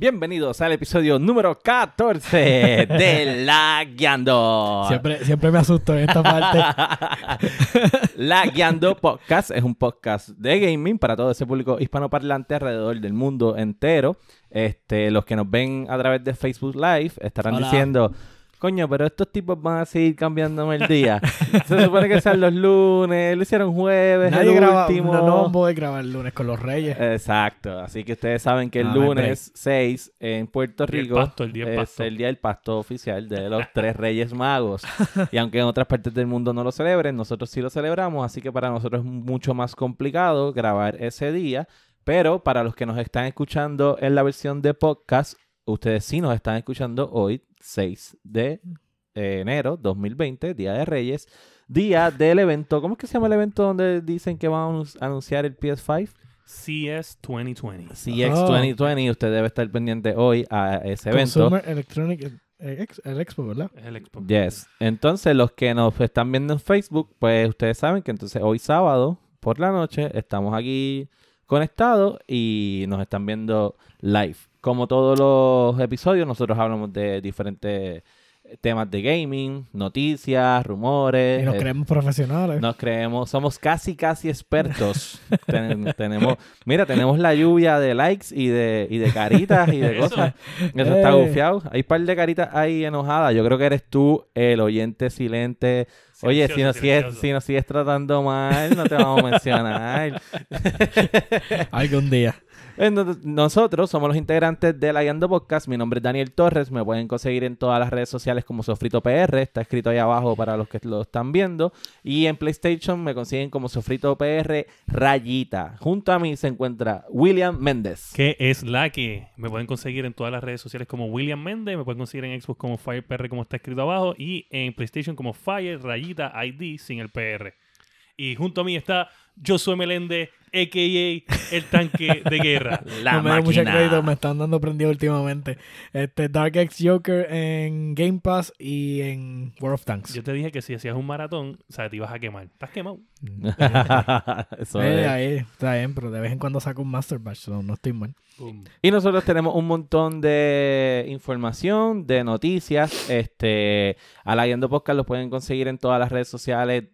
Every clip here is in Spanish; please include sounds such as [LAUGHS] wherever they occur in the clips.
Bienvenidos al episodio número 14 de La Guiando. Siempre, siempre me asusto en esta parte. [LAUGHS] La Guiando Podcast es un podcast de gaming para todo ese público hispanoparlante alrededor del mundo entero. Este, los que nos ven a través de Facebook Live estarán Hola. diciendo, coño, pero estos tipos van a seguir cambiándome el día. Se supone que sean los lunes, lo hicieron jueves, Nadie el graba, último. no, no voy a grabar el lunes con los reyes. Exacto, así que ustedes saben que el Ah, lunes 6 en Puerto Rico pasto, el día del es pasto. el día del pasto oficial de los tres reyes magos. y aunque en otras partes del mundo no lo celebren, nosotros sí lo celebramos, así que para nosotros es mucho más complicado grabar ese día. Pero para los que nos están escuchando en la versión de podcast, ustedes sí nos están escuchando hoy, 6 de eh, enero 2020, Día de Reyes, día del evento. ¿Cómo es que se llama el evento donde dicen que van a anun- anunciar el PS5? CS 2020. CX Oh. 2020, usted debe estar pendiente hoy a ese evento. Consumer Electronic eh, el Expo, ¿verdad? El Xbox. Yes. Entonces, los que nos están viendo en Facebook, pues ustedes saben que entonces hoy sábado por la noche estamos aquí conectados y nos están viendo live. Como todos los episodios, nosotros hablamos de diferentes temas de gaming, noticias, rumores. Y nos eh, creemos profesionales. nos creemos, somos casi, casi expertos. [LAUGHS] Ten- tenemos, mira, tenemos la lluvia de likes y de, y de caritas y de [LAUGHS] cosas. Eso está Eh. gufiado. Hay un par de caritas ahí enojadas. Yo creo que eres tú el oyente silente. Oye, si nos, sigues, si nos sigues tratando mal, no te vamos a mencionar. [LAUGHS] Algún día. No- Nosotros somos los integrantes de La Guiando Podcast. Mi nombre es Daniel Torres. Me pueden conseguir en todas las redes sociales como Sofrito PR. Está escrito ahí abajo para los que lo están viendo. Y en PlayStation me consiguen como Sofrito PR Rayita. Junto a mí se encuentra William Méndez. Que es la que me pueden conseguir en todas las redes sociales como William Méndez, me pueden conseguir en Xbox como FirePR como está escrito abajo y en PlayStation como Fire rayita ID sin el PR. Y junto a mí está Josué Meléndez, a.k.a. el tanque de guerra. [LAUGHS] La no me da mucho crédito, me están dando prendido últimamente. Este Dark X Joker en Game Pass y en World of Tanks. Yo te dije que si hacías un maratón, o sea, te ibas a quemar. ¿Estás quemado? [LAUGHS] [LAUGHS] Eso Eh, es. ahí, está bien, pero de vez en cuando saco un Master Batch, so no estoy mal. Boom. Y nosotros tenemos un montón de información, de noticias. Este, a la Guiando Podcast lo pueden conseguir en todas las redes sociales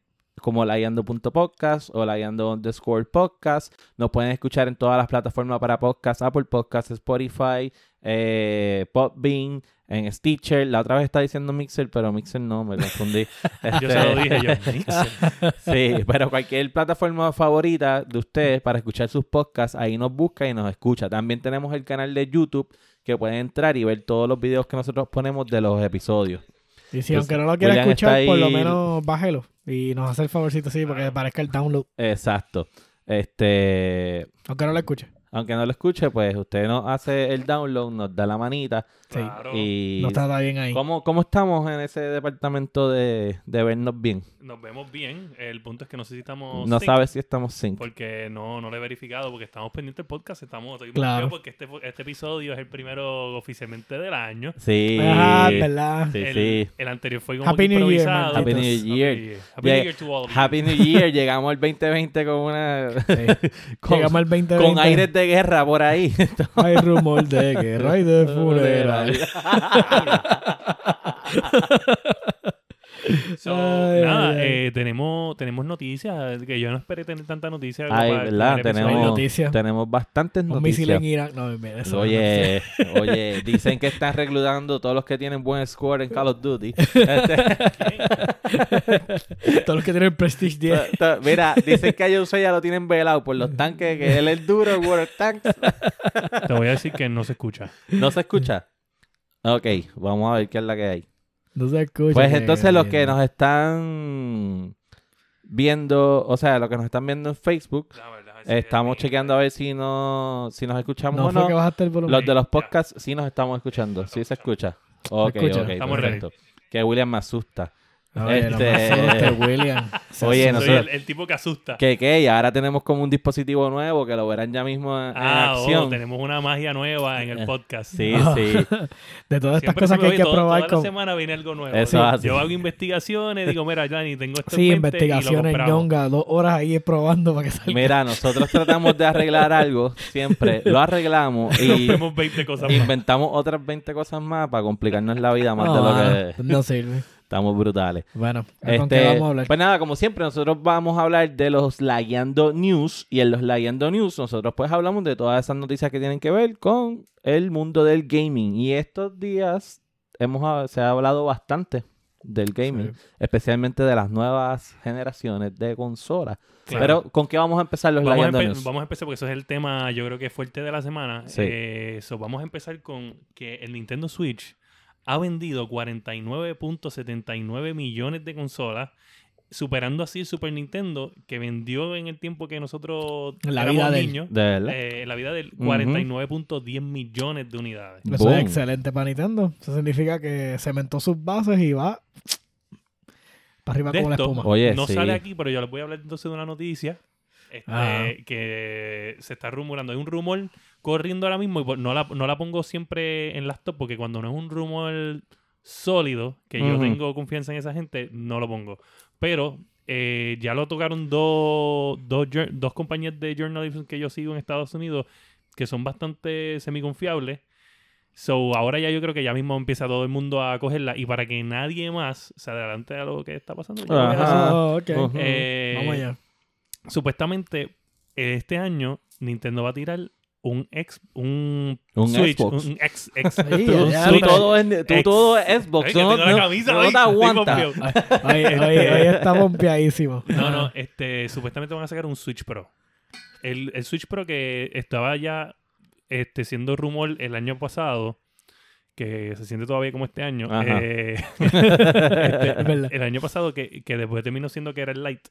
como layando.podcast o layando underscore podcast. Nos pueden escuchar en todas las plataformas para podcast, Apple Podcasts, Spotify, eh, Podbean, en Stitcher. La otra vez estaba diciendo Mixer, pero Mixer no, me confundí. [LAUGHS] Yo Este, se lo dije yo. Mixer. [LAUGHS] Sí, pero cualquier plataforma favorita de ustedes para escuchar sus podcasts, ahí nos busca y nos escucha. También tenemos el canal de YouTube que pueden entrar y ver todos los videos que nosotros ponemos de los episodios. Y si aunque no lo quiera William escuchar, por lo menos bájelo. Y nos hace el favorcito así para que aparezca el download. Exacto. Este, Aunque no lo escuche. aunque no lo escuche, pues usted nos hace el download, nos da la manita Sí. Claro. y No está bien ahí. ¿cómo, cómo estamos en ese departamento de, de vernos bien? Nos vemos bien. El punto es que no sé si estamos No sabes si estamos sync. Porque no, no lo he verificado, porque estamos pendientes del podcast. Estamos estoy Claro. porque este, este episodio es el primero oficialmente del año. Sí. Ah, ¿verdad? Sí, el, sí. el anterior fue como Happy New Year. Happy New Year. Happy, Happy Yeah. New Year to all of you. Happy New Year. Llegamos al 2020 con una... Sí. [LAUGHS] con, Llegamos al 2020. con aires de guerra por ahí. [LAUGHS] Hay rumor de guerra y de [LAUGHS] funeral. [LAUGHS] So, Ay, nada, ay, ay. eh, tenemos, tenemos noticias que yo no esperé tener tanta noticia. Ay, ¿verdad? Tenemos, noticias. tenemos bastantes Un misil noticias. en Irak. No, en Venezuela. Oye, [LAUGHS] oye, dicen que están reclutando todos los que tienen buen score en Call of Duty. [LAUGHS] Todos los que tienen Prestige 10. to- to- mira, dicen que a Jose ya lo tienen velado por los tanques, que él es duro, Water Tanks. Te voy a decir que no se escucha. ¿No se escucha? Ok, vamos a ver qué es la que hay. No se escucha. Pues entonces los que nos están viendo, o sea, los que nos están viendo en Facebook, estamos chequeando a ver si no, si nos escuchamos No o fue no. que bajaste el volumen. Los de los Ya. podcasts sí nos estamos escuchando, sí se escucha. Ok, escucha. ok, Estamos perfecto. Que William me asusta. No Este- William. [LAUGHS] Oye, nosotros- el, el tipo que asusta. Que, que, y ahora tenemos como un dispositivo nuevo que lo verán ya mismo en, en Ah, oh, acción. tenemos una magia nueva en el Eh, podcast. Sí, [LAUGHS] sí. [LAUGHS] De todas estas Siempre cosas que hay que todo- probar Toda con... la semana viene algo nuevo. Eso así. yo hago investigaciones, digo, mira, Johnny, tengo esto Sí, en mente y lo investigaciones ñonga, dos horas ahí probando para que salga. Mira, nosotros tratamos de arreglar algo siempre, lo arreglamos y Rompemos 20 cosas más. inventamos otras 20 cosas más para complicarnos la vida más de lo ah, que no sirve. Estamos brutales. Bueno, ¿con qué Este, vamos a hablar? pues nada, como siempre, nosotros vamos a hablar de los Lagueando News. Y en los Lagueando News, nosotros pues hablamos de todas esas noticias que tienen que ver con el mundo del gaming. Y estos días hemos se ha hablado bastante del gaming, Sí. especialmente de las nuevas generaciones de consolas. Claro. Pero, ¿con qué vamos a empezar los Vamos Lagueando News? vamos a empezar porque eso es el tema, yo creo que fuerte de la semana. Sí. Eh, so vamos a empezar con que el Nintendo Switch ha vendido 49.79 millones de consolas, superando así el Super Nintendo, que vendió en el tiempo que nosotros En la éramos vida de él. niños, De verdad. eh, en la vida del Ujú. 49.10 millones de unidades. Eso Boom. es excelente para Nintendo. Eso significa que cementó sus bases y va para arriba De como la espuma. Oye, no sí. sale aquí, pero yo les voy a hablar entonces de una noticia este, Ajá. que se está rumorando. Hay un rumor corriendo ahora mismo y pues no la, no la pongo siempre en las top porque cuando no es un rumor sólido, que yo tengo confianza en esa gente, no lo pongo. Pero eh, ya lo tocaron dos, dos, dos compañías de journalism que yo sigo en Estados Unidos que son bastante semiconfiables. So, ahora ya yo creo que ya mismo empieza todo el mundo a cogerla y para que nadie más se adelante a lo que está pasando. Ajá. Oh, eh, Vamos allá. Supuestamente este año Nintendo va a tirar un ex un, Un Switch, Xbox. un ex, ex [LAUGHS] Sí, Tú, ya, tú ya, todo es, tú Ex- todo es Xbox. Ay, no, tengo la no- camisa no hoy, te [LAUGHS] aguanta. Hoy, [LAUGHS] está pompeadísimo. No, no, este, supuestamente van a sacar un Switch Pro. El, el Switch Pro que estaba ya este, siendo rumor el año pasado, que se siente todavía como este año. Eh, Es este, verdad. el año pasado que, que después terminó siendo que era el Lite.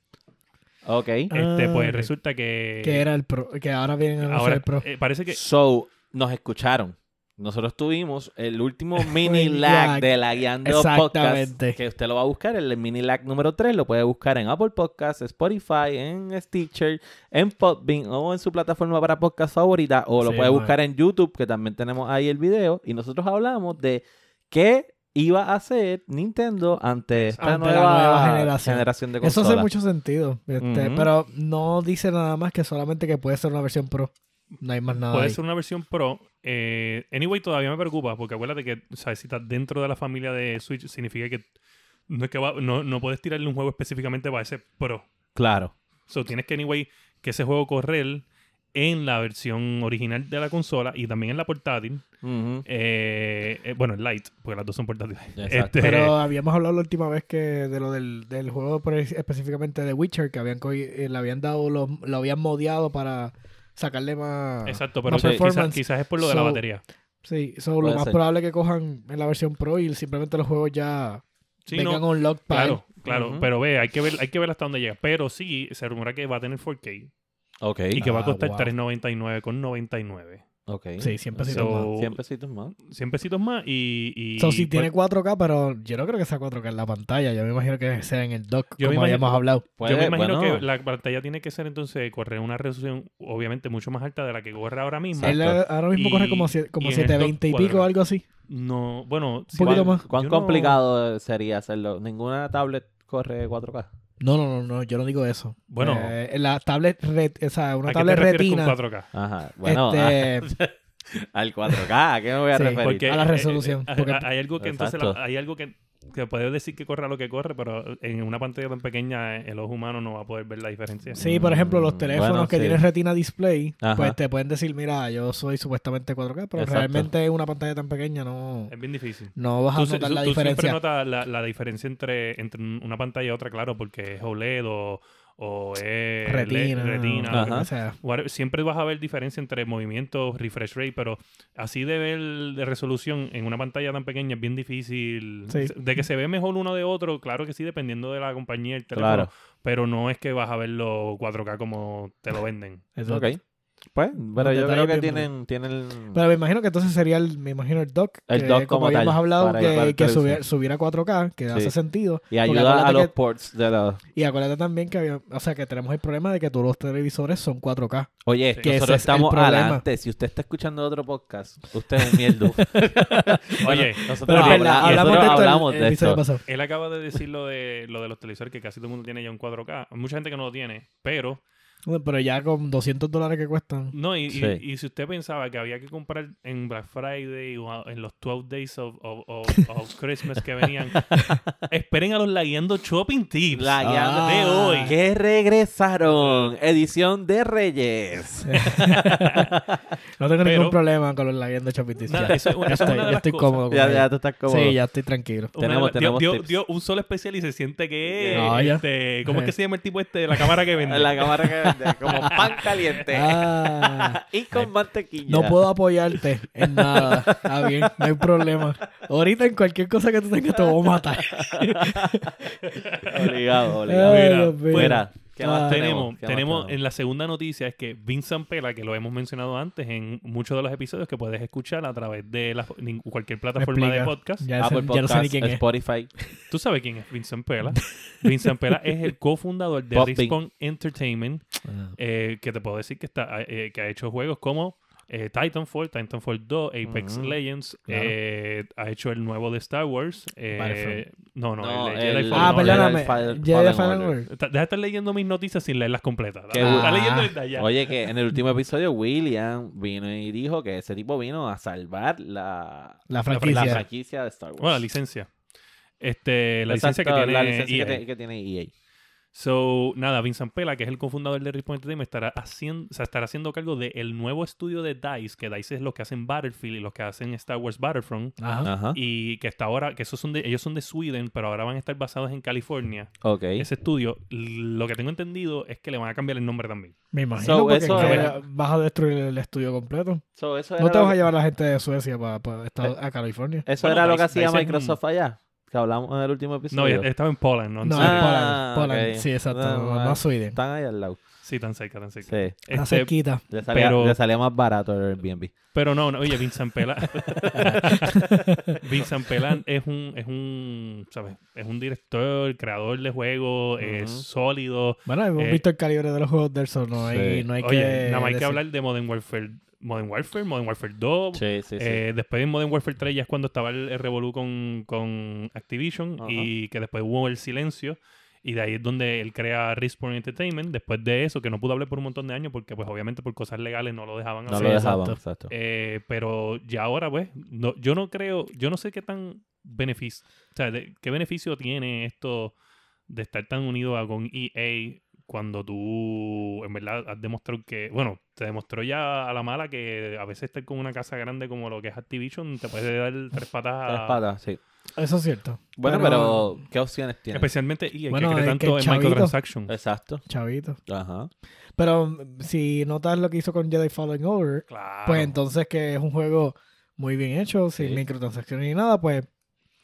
Ok. Este, Ah, pues ok. resulta que. Que era el pro, que ahora vienen a ahora el pro. eh, parece que. So, nos escucharon. Nosotros tuvimos el último [LAUGHS] mini lag lag. de la Guiando Podcast. Exactamente. Que usted lo va a buscar, el mini lag número 3. Lo puede buscar en Apple Podcasts, Spotify, en Stitcher, en Podbean o en su plataforma para podcast favorita. O lo Sí, puede man. buscar en YouTube, que también tenemos ahí el video. Y nosotros hablamos de qué iba a hacer Nintendo ante esta Ante la nueva, generación. generación de Eso consolas. hace mucho sentido. este. Pero no dice nada más que solamente que puede ser una versión pro. No hay más nada. Puede ahí. ser una versión Pro. Eh, anyway, todavía me preocupa porque acuérdate que, ¿sabes? Si estás dentro de la familia de Switch, significa que no es que va- no, no puedes tirarle un juego específicamente para ese Pro. Claro. So, tienes que, anyway, que ese juego correr en la versión original de la consola y también en la portátil. Eh, eh, bueno, el Lite, porque las dos son portátiles. Este, Pero habíamos hablado la última vez que de lo del, del juego por- específicamente de Witcher, que habían eh, le habían dado, lo, lo habían modiado para sacarle más... exacto, pero más quizás performance. quizás es por lo de la batería. Sí, so, lo más ser. probable que cojan en la versión pro y simplemente los juegos ya Sí, vengan no, unlocked para claro, claro. Pero ve, hay que ver, hay que ver hasta dónde llega. Pero sí, se rumora que va a tener 4K Ok. y que va a Ah, costar wow. 399 con 99. Ok. Sí, siempre So, más. 100 pesitos más. 100 pesitos más y... y So, si pues, tiene 4K, pero yo no creo que sea 4K en la pantalla. Yo me imagino que sea en el dock, Yo me como imagino- habíamos hablado. yo Puede- me imagino bueno, que la pantalla tiene que ser entonces correr una resolución obviamente mucho más alta de la que corre ahora mismo. Él Exacto. ahora mismo Y- corre como, sie- como y en 720 y pico, cuadros. algo así. No, bueno, Un poquito ¿Cuán, más. cuán Yo no- complicado sería hacerlo? Ninguna tablet corre 4K. No, no, no, no, yo no digo eso. Bueno. Eh, la tablet, ret- o sea, una ¿a qué te tablet refieres retina. con 4K? Ajá. Bueno, este, [LAUGHS] al 4K, ¿a qué me voy a Sí, referir? Porque A la eh, resolución, eh, eh, porque- hay algo que entonces la- hay algo que, que puedes decir que corre a lo que corre, pero en una pantalla tan pequeña eh, el ojo humano no va a poder ver la diferencia. sí, por ejemplo, los Mm, teléfonos bueno, que sí. tienen retina display, Ajá. pues te pueden decir, mira, yo soy supuestamente 4K, pero Exacto. realmente en una pantalla tan pequeña no, Es bien difícil. no vas a Tú, notar tú- la tú siempre diferencia. notas la, la diferencia entre, entre una pantalla y otra, claro, porque es OLED o, o es Retina, LED, retina, que o sea, Siempre vas a ver diferencia entre movimientos, refresh rate, pero así de ver de resolución en una pantalla tan pequeña es bien difícil. Sí. De que se ve mejor uno de otro, claro que sí, dependiendo de la compañía y el teléfono, Claro. pero no es que vas a verlo 4K como te lo venden. eso- Ok. Pues, pero yo creo que tienen, tienen Pero me imagino que entonces sería el, me imagino el dock. El que, dock como como tal, habíamos hablado, que, subiera, subiera a 4K, que Sí. hace sentido. y ayuda a los que- ports de los... Y acuérdate también que había, o sea, que tenemos el problema de que todos los televisores son 4K. Oye, Sí. Que nosotros es el estamos problema. adelante. Si usted está escuchando otro podcast, usted es un mierdu. [LAUGHS] Oye, nosotros, Pero es habla- verdad, hablamos nosotros de esto hablamos el de esto. él acaba de decir lo de, lo de los televisores que casi todo el mundo tiene ya un 4K. Hay mucha gente que no lo tiene, pero Pero ya con 200 dólares que cuestan. No, y, y- Sí. y si usted pensaba que había que comprar en Black Friday o en los 12 Days of, of- of- of [LAUGHS] Christmas que venían, esperen a los Lagueando Shopping Tips guianda de hoy. Que regresaron. Edición de Reyes. [LAUGHS] No tengo Pero- ningún problema con los lagueando Chopitis. Nada, Ya, eso es una- ya estoy, ya estoy cómodo con ya, ya tú estás como... Sí, ya estoy tranquilo. Una Tenemos- tenemos dio, tips. un sol especial y se siente que Ah, ya. este, ¿cómo es que se llama el tipo este de la cámara que [LAUGHS] vende? La cámara que vende como pan caliente. Ah, y con mantequilla. no puedo apoyarte en nada. Está bien, no hay problema. Ahorita en cualquier cosa que tú tengas te voy a matar. Obligado, obligado. Ay, Mira, Dios mío. Mira, ¿qué Ah. más tenemos, tenemos? ¿Qué más tenemos en la segunda noticia es que Vincent Pela, que lo hemos mencionado antes en muchos de los episodios que puedes escuchar a través de la- cualquier plataforma de podcast. Ya, Apple sé- ya no sé ni quién es. Spotify. Tú sabes quién es Vincent Pela. [LAUGHS] Vincent Pela es el cofundador de. Respawn Entertainment, Ah. eh, que te puedo decir que, está, eh, que ha hecho juegos como eh, Titanfall, Titanfall 2, Apex. Legends, Claro. eh, ha hecho el nuevo de Star Wars. eh, no, no, No, el de Jedi el- Fallen Ah, perdóname. Jedi Fallen- Order. Deja de estar leyendo mis noticias sin leerlas completas. Qué Está bu- leyendo Ah. desde allá. Oye, que en el último episodio William vino y dijo que ese tipo vino a salvar la, La la franquicia. de Star Wars. Bueno, la licencia. Este, la Exacto, licencia que tiene la licencia EA. que, que tiene E EA. So, nada, Vincent Pela, que es el cofundador de Respawn Entertainment, estará haciendo, o sea, estará haciendo cargo del nuevo estudio de DICE, que DICE es los que hacen Battlefield y los que hacen Star Wars Battlefront, Ajá. Ajá. y que hasta ahora, que esos son de, ellos son de Sweden, pero ahora van a estar basados en California. Ok. Ese estudio, lo que tengo entendido es que le van a cambiar el nombre también. Me imagino So, porque eso que era- vas a destruir el estudio completo. So, eso No te lo vas a llevar a la gente de Suecia para, Eh, a California. Eso Bueno, era lo Dice- que hacía Microsoft allá. Que hablamos en el último No, episodio. ya- estaba en Poland, ¿no? No, Ah, Poland. Poland. ok. Sí, exacto. No, No, no, no Sweden. Están ahí al lado. Sí, tan cerca, tan cerca. Sí. Está Este, cerquita. Le salía, Pero- le salía más barato el Airbnb. Pero no, no, oye, Vincent Pela. [LAUGHS] Vincent Pela es un, es un, ¿sabes? Es un director, creador de juegos, es sólido. Bueno, hemos Eh, visto el calibre de los juegos de eso. No hay, Sí. no hay Oye, que. nada más hay que hablar de Modern Warfare, Modern Warfare, Modern Warfare 2. Sí, sí, sí. Eh, después en Modern Warfare 3 ya es cuando estaba el, el revolú con, con Activision Ajá. y que después hubo el silencio y de ahí es donde él crea Respawn Entertainment. Después de eso, que no pudo hablar por un montón de años porque pues obviamente por cosas legales no lo dejaban no hacer. lo Sí, dejaban, exacto. exacto. Eh, pero ya ahora, pues, no, yo no creo, yo no sé qué tan beneficio, o sea, de- qué beneficio tiene esto de estar tan unido a, con EA cuando tú, en verdad, has demostrado que, bueno, te demostró ya a la mala que a veces estar con una casa grande como lo que es Activision te puede dar tres patas a... Tres patas, sí. Eso es cierto. Bueno, pero, ¿qué opciones tiene? Especialmente EA, Bueno, que cree tanto que en chavito. microtransactions. Exacto. Chavito. Ajá. Pero si notas lo que hizo con Jedi Fallen Order, Claro. pues entonces que es un juego muy bien hecho, sin Sí. microtransacciones ni nada, pues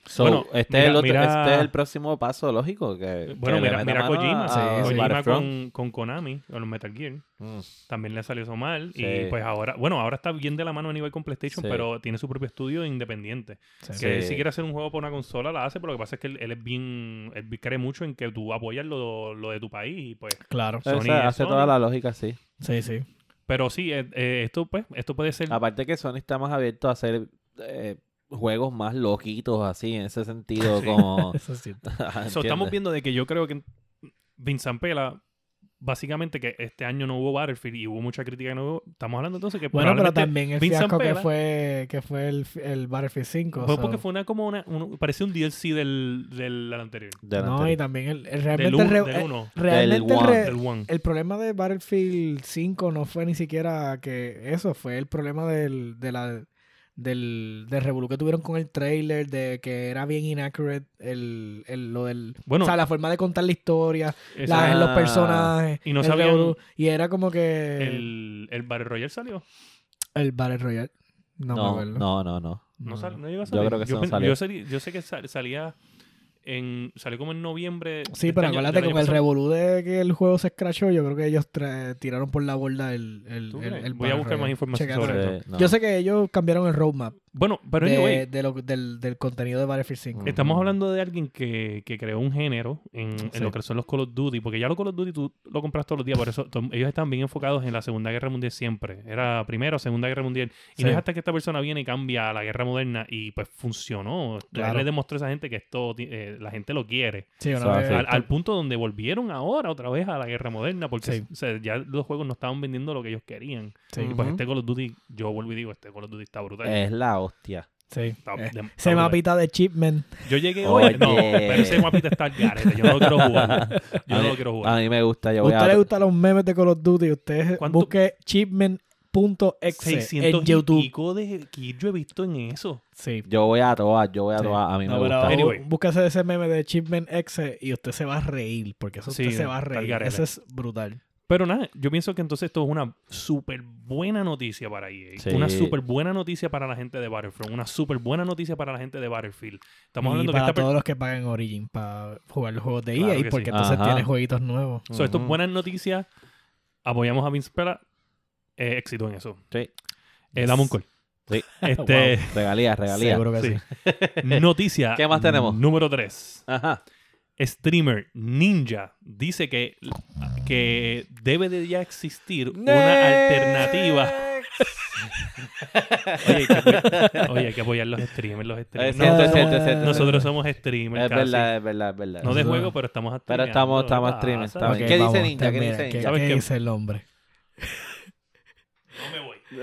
So, Bueno, este, mira- es el otro- mira- este es el próximo paso lógico. Que, Bueno, que mira, mira Kojima, a- sí. Kojima con, con Konami, con los Metal Gear. Mm. también le salió eso mal. Sí. Y pues ahora, bueno, ahora está bien de la mano a nivel con PlayStation, Sí. pero tiene su propio estudio independiente. Que si quiere hacer un juego para una consola, la hace, pero lo que pasa es que él, él es bien, él cree mucho en que tú apoyas lo, lo de tu país y pues. claro. Sony es hace Sony. toda la lógica, sí. Sí, sí. Pero sí, eh, eh, esto pues, esto puede ser. Aparte que Sony está más abierto a hacer eh, juegos más loquitos, así, en ese sentido, [LAUGHS] Sí. como... [LAUGHS] Eso es cierto. [LAUGHS] So, ¿entiendes? estamos viendo de que yo creo que Vincent Pela, básicamente que este año no hubo Battlefield y hubo mucha crítica que no hubo. Estamos hablando entonces que Bueno, pero también el Vincent fiasco que Pela- fue, que fue el, el Battlefield 5. fue so- porque fue una como una, un- parecía un DLC del, del anterior. Del No, anterior. y también el, el Del realmente, el, 1. re- Del eh, uno. realmente el, One. re- Del One. el problema de Battlefield 5 no fue ni siquiera que eso, fue el problema del, de la, del, del revolú que tuvieron con el trailer, de que era bien inaccurate el, el- lo del... Bueno, o sea, la forma de contar la historia, esa- la- Ah. los personajes, Y no el sabían revolú, y era como que el, el, el Battle Royale salió. Battle Royale. No, me No, acuerdo. no, no, no. No, No. sal- no llegó a Yo salir. creo que no pen- salió. yo yo sé que sal- salía en, salió como en noviembre. Sí, este pero año- acuérdate, año con el revolú de que el juego se escrachó, yo creo que ellos tiraron por la borda el, el, Voy a buscar más información sobre Sí, eso. no. Yo sé que ellos cambiaron el roadmap Bueno, pero de, anyway, de lo- del, del contenido de Battlefield 5. Mm. estamos hablando de alguien que, que creó un género en, en Sí. lo que son los Call of Duty, porque ya los Call of Duty tú lo compras todos los días, por eso ellos están bien enfocados en la Segunda Guerra Mundial siempre. Era Primera o Segunda Guerra Mundial. Y no es hasta que esta persona viene y cambia a la guerra moderna y pues funcionó. Claro. Él le demostró a esa gente que esto eh, la gente lo quiere. Sí, una vez-. Al, al punto donde volvieron ahora otra vez a la guerra moderna porque Sí. o sea, ya los juegos no estaban vendiendo lo que ellos querían. Sí, Y pues este Call of Duty, yo vuelvo y digo, este Call of Duty está brutal. Es la hostia. sí. Está- Eh, de- Ese mapita de Chipman. Yo llegué hoy. No, pero ese mapita está al garete. Yo no lo quiero [LAUGHS] jugar. Yo a, no mí, lo quiero a jugar. mí me gusta. Yo ¿A voy usted a... le gustan los memes de Call of Duty? Usted ¿Cuánto? busque chipman.exe 600 en YouTube. y pico de yo he visto en eso. Sí. Yo voy a todas, yo voy a Sí. todas. A mí No, me gusta. Anyway. búsquese ese meme de Chipman X y usted se va a reír, porque eso Sí, usted se va a reír. Eso es brutal. Pero nada, yo pienso que entonces esto es una súper buena noticia para EA. Sí. Una súper buena noticia para la gente de Battlefront. Una súper buena noticia para la gente de Battlefield. Estamos y hablando que para per- todos los que paguen Origin para jugar los juegos de Claro EA, que porque sí. entonces Ajá. tiene jueguitos nuevos. So, esto es buenas noticias. Apoyamos a Vince Pela. Eh, éxito en eso. Sí. Eh, Yes. dame un call. Sí. [LAUGHS] Este, Regalías, regalías. Seguro que sí. sí. [LAUGHS] Noticia. ¿Qué más tenemos? Número 3. Ajá. Streamer Ninja dice que, que debe de ya existir una Next. alternativa. Oye, hay que apoyar, oye, hay que apoyar los streamers. Los streamers. cierto, No- cierto, es cierto. nosotros somos streamers. Es casi. verdad, es verdad, es verdad. No de juego, pero estamos Pero estamos, estamos ¿qué streaming, pasa? está Ok, bien. ¿Qué dice Ninja? ¿Qué dice ¿qué- Ninja? ¿Sabes ¿Qué qué? dice el hombre? Voy.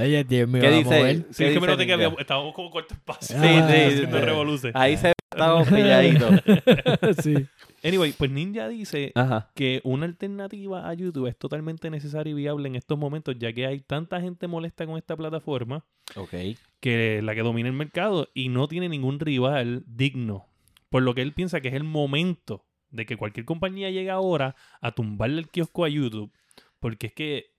Oye, Dios mío, ¿Qué vamos dice? a ver. ¿Qué Sí, es que me dice noté que Ninja? había- estábamos como corto espacio. Sí, sí, haciendo sí. revoluce. Ahí se estamos pilladitos. [LAUGHS] sí. Anyway, pues Ninja dice Ajá. que una alternativa a YouTube es totalmente necesaria y viable en estos momentos, ya que hay tanta gente molesta con esta plataforma Ok. que la que domina el mercado y no tiene ningún rival digno. Por lo que él piensa que es el momento de que cualquier compañía llegue ahora a tumbarle el kiosco a YouTube, porque es que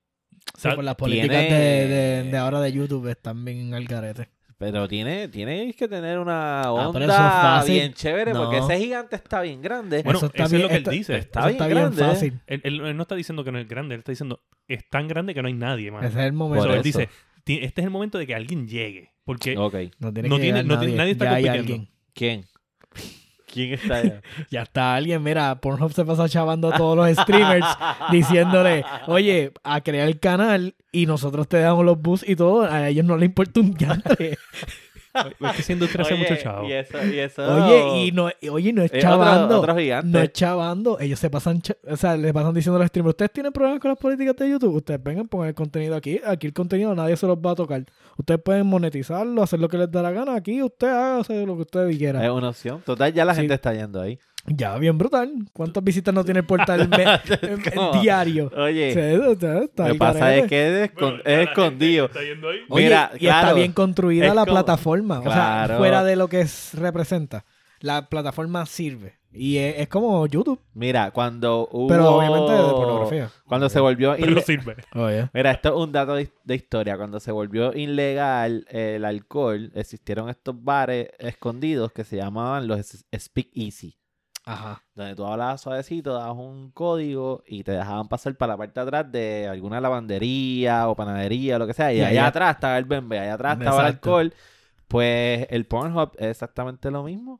o Sí, por las políticas tiene- de, de, de ahora de YouTube están bien al garete. Pero tiene, tienes que tener una Ah, onda fácil. bien chévere porque ese gigante está bien grande. Bueno, Eso está eso bien- es lo que él dice. está bien está bien grande. fácil. Él, él- él no está diciendo que no es grande, él está diciendo es tan grande que no hay nadie más. Ese es el momento. Por él eso. dice, "Ti- este es el momento de que alguien llegue. Porque Ok. No tiene No que tiene- no nadie. nadie está ya hay compitiendo. alguien. ¿Quién? ¿Quién está allá? [LAUGHS] Ya está alguien, mira, Pornhub se pasa chavando a todos los streamers diciéndole, oye, a crear el canal y nosotros te damos los bus y todo, a ellos no les importa un diantre. Es que esa industria hace mucho chavo. Y eso, y eso. Oye, y no, y- oye, no es chavando. otro, otro gigante. No es chavando, ellos se pasan, o sea, le pasan diciendo a los streamers, ustedes tienen problemas con las políticas de YouTube, ustedes vengan, pongan el contenido aquí, aquí el contenido nadie se los va a tocar. Ustedes pueden monetizarlo, hacer lo que les dé la gana, aquí usted haga lo que usted quiera. Es una opción. Total, ya la Sí. gente está yendo ahí. Ya, bien brutal. ¿Cuántas visitas no tiene el portal me- en- [LAUGHS] en como- diario? Oye, Sí, está- está lo que pasa es que es, Bueno, escondido. está yendo ahí, Oye, Mira, y está bien construida es la como- plataforma. O sea, fuera de lo que es- representa. La plataforma sirve. Y es, es como YouTube, Mira, cuando hubo... pero obviamente de pornografía. Cuando se volvió... pero sirve. [LAUGHS] Oye. Mira, esto es un dato de, historia. Cuando se volvió ilegal el alcohol, existieron estos bares escondidos que se llamaban los Speak Easy. Ajá. Donde tú hablabas suavecito, dabas un código y te dejaban pasar para la parte de atrás de alguna lavandería o panadería o lo que sea. Y, Y allá allá- atrás estaba el bembe, allá atrás estaba el alcohol. Pues el Pornhub es exactamente lo mismo.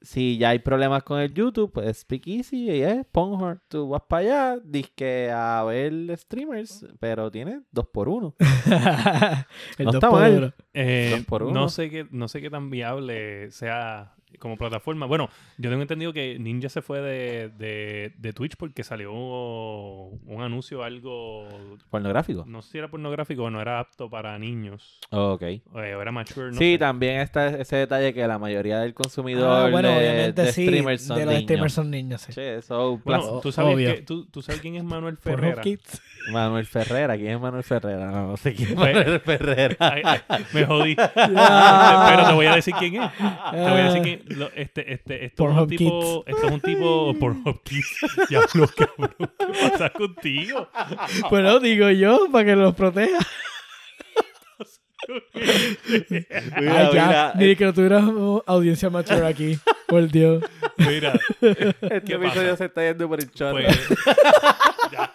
Si ya hay problemas con el YouTube, pues Speak Easy y es Pornhub. Tú vas para allá, disque a ver streamers, pero tiene dos por uno. [LAUGHS] el No dos está por mal. uno. Eh, Dos por uno. no sé qué no sé qué tan viable sea como plataforma. Bueno, yo tengo entendido que Ninja se fue de, de, de Twitch porque salió un anuncio algo Pornográfico. no sé si era pornográfico o no era apto para niños Ok. eh, o era mature no sí, sé. también está ese detalle que la mayoría del consumidor Ah, bueno, de, obviamente de sí. streamers son de los niños. streamers son niños, sí. Sí, so, Bueno, tú sabes, obvio. que, tú, tú sabes quién es Manuel Ferrera. Kids. Manuel Ferrera, ¿quién es Manuel Ferrera? No, no sé quién es Pues- Manuel Ferrera. Ay, ay, me jodí. [LAUGHS] Pero te voy a decir quién es. Te voy a decir quién. Lo- este, este, esto es un tipo. Esto es un tipo. [LAUGHS] Pornhub Kids. [LAUGHS] Diablo, cabrón. ¿Qué pasa contigo? Bueno, digo yo, para que los proteja. Mira, Ay, ya, mira, ni que no tuviéramos audiencia mature aquí. Por Dios. Mira, este ¿qué episodio se está yendo por el chorro. pues, ya,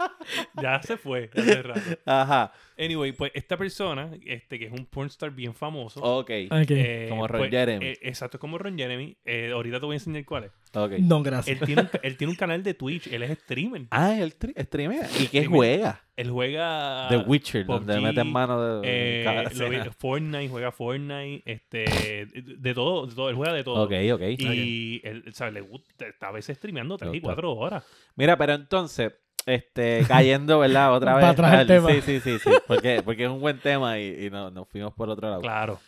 ya se fue hace rato. Ajá. Anyway, pues esta persona, este, que es un pornstar bien famoso. Ok. Eh, Como Ron pues, Jeremy. eh, exacto, es como Ron Jeremy. Eh, ahorita te voy a enseñar cuál es. Ok. No, Él gracias. tiene, un, él tiene un canal de Twitch, él es streamer. Ah, el tri- streamer. ¿Y qué juega? Él juega The Witcher, donde PUBG, mete en mano de eh, lo. Fortnite, juega Fortnite, este, de todo, de todo, él juega de todo. Ok, ok. Y él, o sea, le gusta, está a veces streameando 3 y gusta. 4 horas. Mira, pero entonces, este, cayendo, ¿verdad? [LAUGHS] Otra vez. Atrás el al- tema. Sí, sí, sí, sí. Porque, porque es un buen tema y, y no, nos fuimos por otro lado. Claro.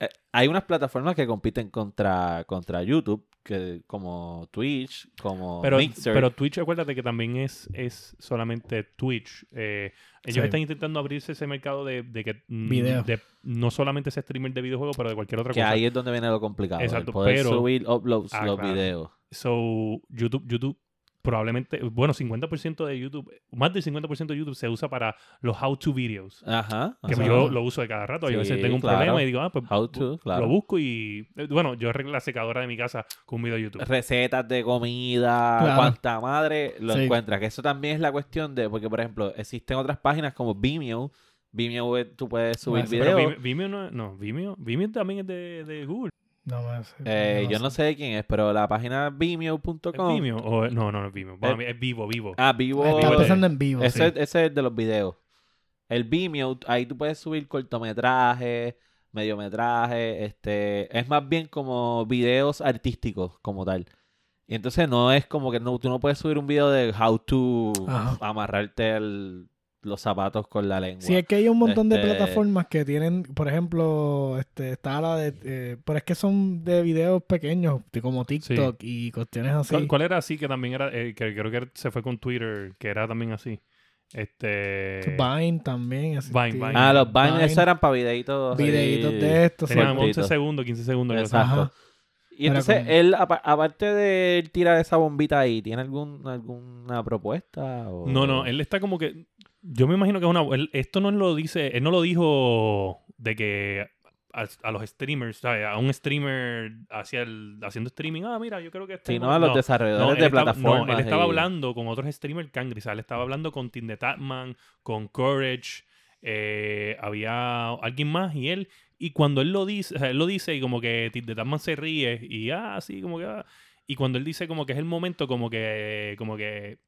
Eh, hay unas plataformas que compiten contra, contra YouTube, que, como Twitch, como Pero, Mixer. pero Twitch, acuérdate que también es, es solamente Twitch. Eh, ellos Sí. están intentando abrirse ese mercado de, de que mm, Video. de no solamente ese streamer de videojuegos, pero de cualquier otra que cosa. ahí es donde viene lo complicado. el Exacto, poder pero- subir uploads Ah, los claro. videos. So, YouTube, YouTube probablemente, bueno, 50% de YouTube, más del 50% de YouTube se usa para los how-to videos. Ajá. Que ajá. yo lo uso de cada rato. Yo a veces Sí, tengo un claro. problema y digo, ah, pues How to, claro. lo busco y. eh, Bueno, yo arreglo la secadora de mi casa con un video de YouTube. Recetas de comida, Claro. cuanta madre lo Sí. encuentras. Que eso también es la cuestión de, porque por ejemplo, existen otras páginas como Vimeo. Vimeo eh, tú puedes subir Bueno, Pero videos. Vimeo, Vimeo no, no, Vimeo, Vimeo también es de, de Google. No me sé. Eh, yo no sé de quién es, pero la página ¿Es vimeo.com. Vimeo? O, no, no, no es Vimeo. Bueno, Eh, es Vivo, Vivo. Ah, Vivo. Está pensando en vivo. Ese, sí. es- ese es de los videos. El Vimeo, ahí tú puedes subir cortometrajes, mediometrajes, este, es más bien como videos artísticos como tal. Y entonces no es como que no, tú no puedes subir un video de how to Ajá. amarrarte el- los zapatos con la lengua. Sí, es que hay un montón de Este- plataformas que tienen, por ejemplo, este, está la de, eh, pero es que son de videos pequeños, de como TikTok y cuestiones así. ¿Cuál, cuál era así que también era, eh, que creo que se fue con Twitter, que era también así? Este. Vine también. Vine. Vine. Ah, los Vines, Vine, eso eran para videitos. Videitos de estos. Tenían son- cortito. 11 segundos, 15 segundos. Exacto. Ajá. Y entonces, como- él, apa- aparte de tirar esa bombita ahí, ¿tiene algún, alguna propuesta? o- No, no, él está como que. Yo me imagino que es una. esto no lo dice. Él no lo dijo de que a, a los streamers, ¿sabes? A un streamer hacia el, haciendo streaming. Ah, mira, yo creo que. este Sino a los no, desarrolladores no, de estaba- plataformas. No, él estaba y- hablando con otros streamers cangri. O sea, él estaba hablando con Tim the Tatman, con Courage. eh, había alguien más y él. Y cuando él lo dice, o sea, él lo dice y como que Tim the Tatman se ríe y ah, sí, como que. ah. Y cuando él dice como que es el momento, como que. Como que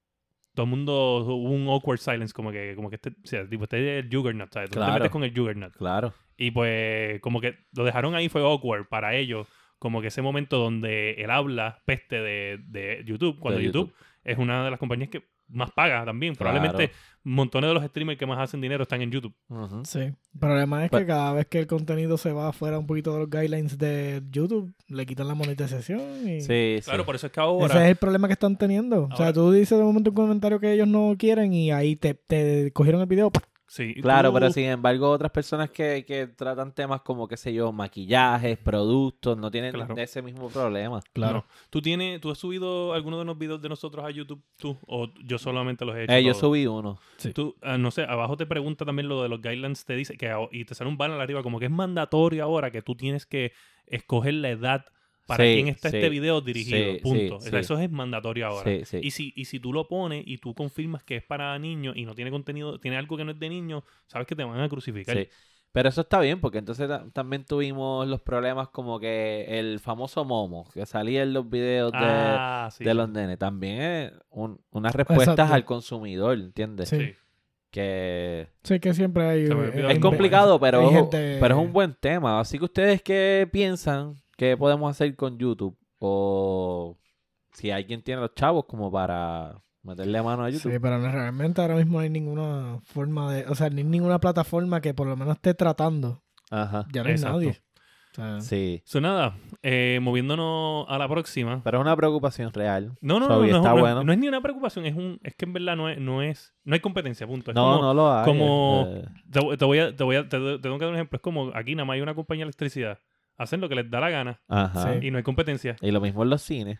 todo el mundo hubo un awkward silence, como que, como que este, o sea, tipo, este es el Juggernaut, ¿sabes? Tú Claro. te metes con el Juggernaut. Claro. Y pues, como que lo dejaron ahí fue awkward para ellos. Como que ese momento donde él habla peste de, de YouTube, cuando De YouTube. YouTube. es una de las compañías que más paga también. Probablemente montones de los streamers que más hacen dinero están en YouTube. Ujú. Sí. El problema es Pues- que cada vez que el contenido se va fuera un poquito de los guidelines de YouTube, le quitan la monetización. Y... Sí, sí. Claro, por eso es que Ese es ahora. el problema que están teniendo. O sea, Ahora- tú dices de momento un comentario que ellos no quieren y ahí te, te cogieron el video. Sí, Claro, tú- pero sin embargo, otras personas que, que tratan temas como, qué sé yo, maquillajes, productos, no tienen Claro. ese mismo problema. No. ¿Tú, tienes, ¿Tú has subido alguno de los videos de nosotros a YouTube? ¿Tú? ¿O yo solamente los he hecho? Eh, yo subí uno. Tú, ah, no sé, abajo te pregunta también lo de los guidelines, te dice que y te sale un banner arriba como que es mandatorio ahora que tú tienes que escoger la edad para Sí, quién está sí, este video dirigido, sí, punto. sí, O sea, sí. eso es mandatorio ahora. Sí, sí. Y si, y si tú lo pones y tú confirmas que es para niños y no tiene contenido, tiene algo que no es de niños, sabes que te van a crucificar. Sí. Pero eso está bien, porque entonces ta- también tuvimos los problemas como que el famoso Momo, que salía en los videos de, Ah, sí. de los nenes, también es un- unas respuestas Exacto. al consumidor, ¿entiendes? Sí. Que Sí, que siempre hay. Es complicado, pero, hay gente- pero es un buen tema. Así que ustedes qué piensan que podemos hacer con YouTube o si alguien tiene los chavos como para meterle mano a YouTube. Sí, pero no- realmente ahora mismo no hay ninguna forma de. O sea, ni ninguna plataforma que por lo menos esté tratando. Ajá. Ya no hay Exacto. nadie. O sea, Sí. So, nada, eh, moviéndonos a la próxima. Pero es una preocupación real. No, no, So, no, no, está no, bueno. no es ni una preocupación, es un, es que en verdad no es, no es, no hay competencia, punto. Es No, como, no lo hay. como- eh, Te, te voy a, te voy a, te, te tengo que dar un ejemplo. Es como aquí nada más hay una compañía de electricidad. Hacen lo que les da la gana Ajá. Sí. y no hay competencia. Y lo mismo en los cines.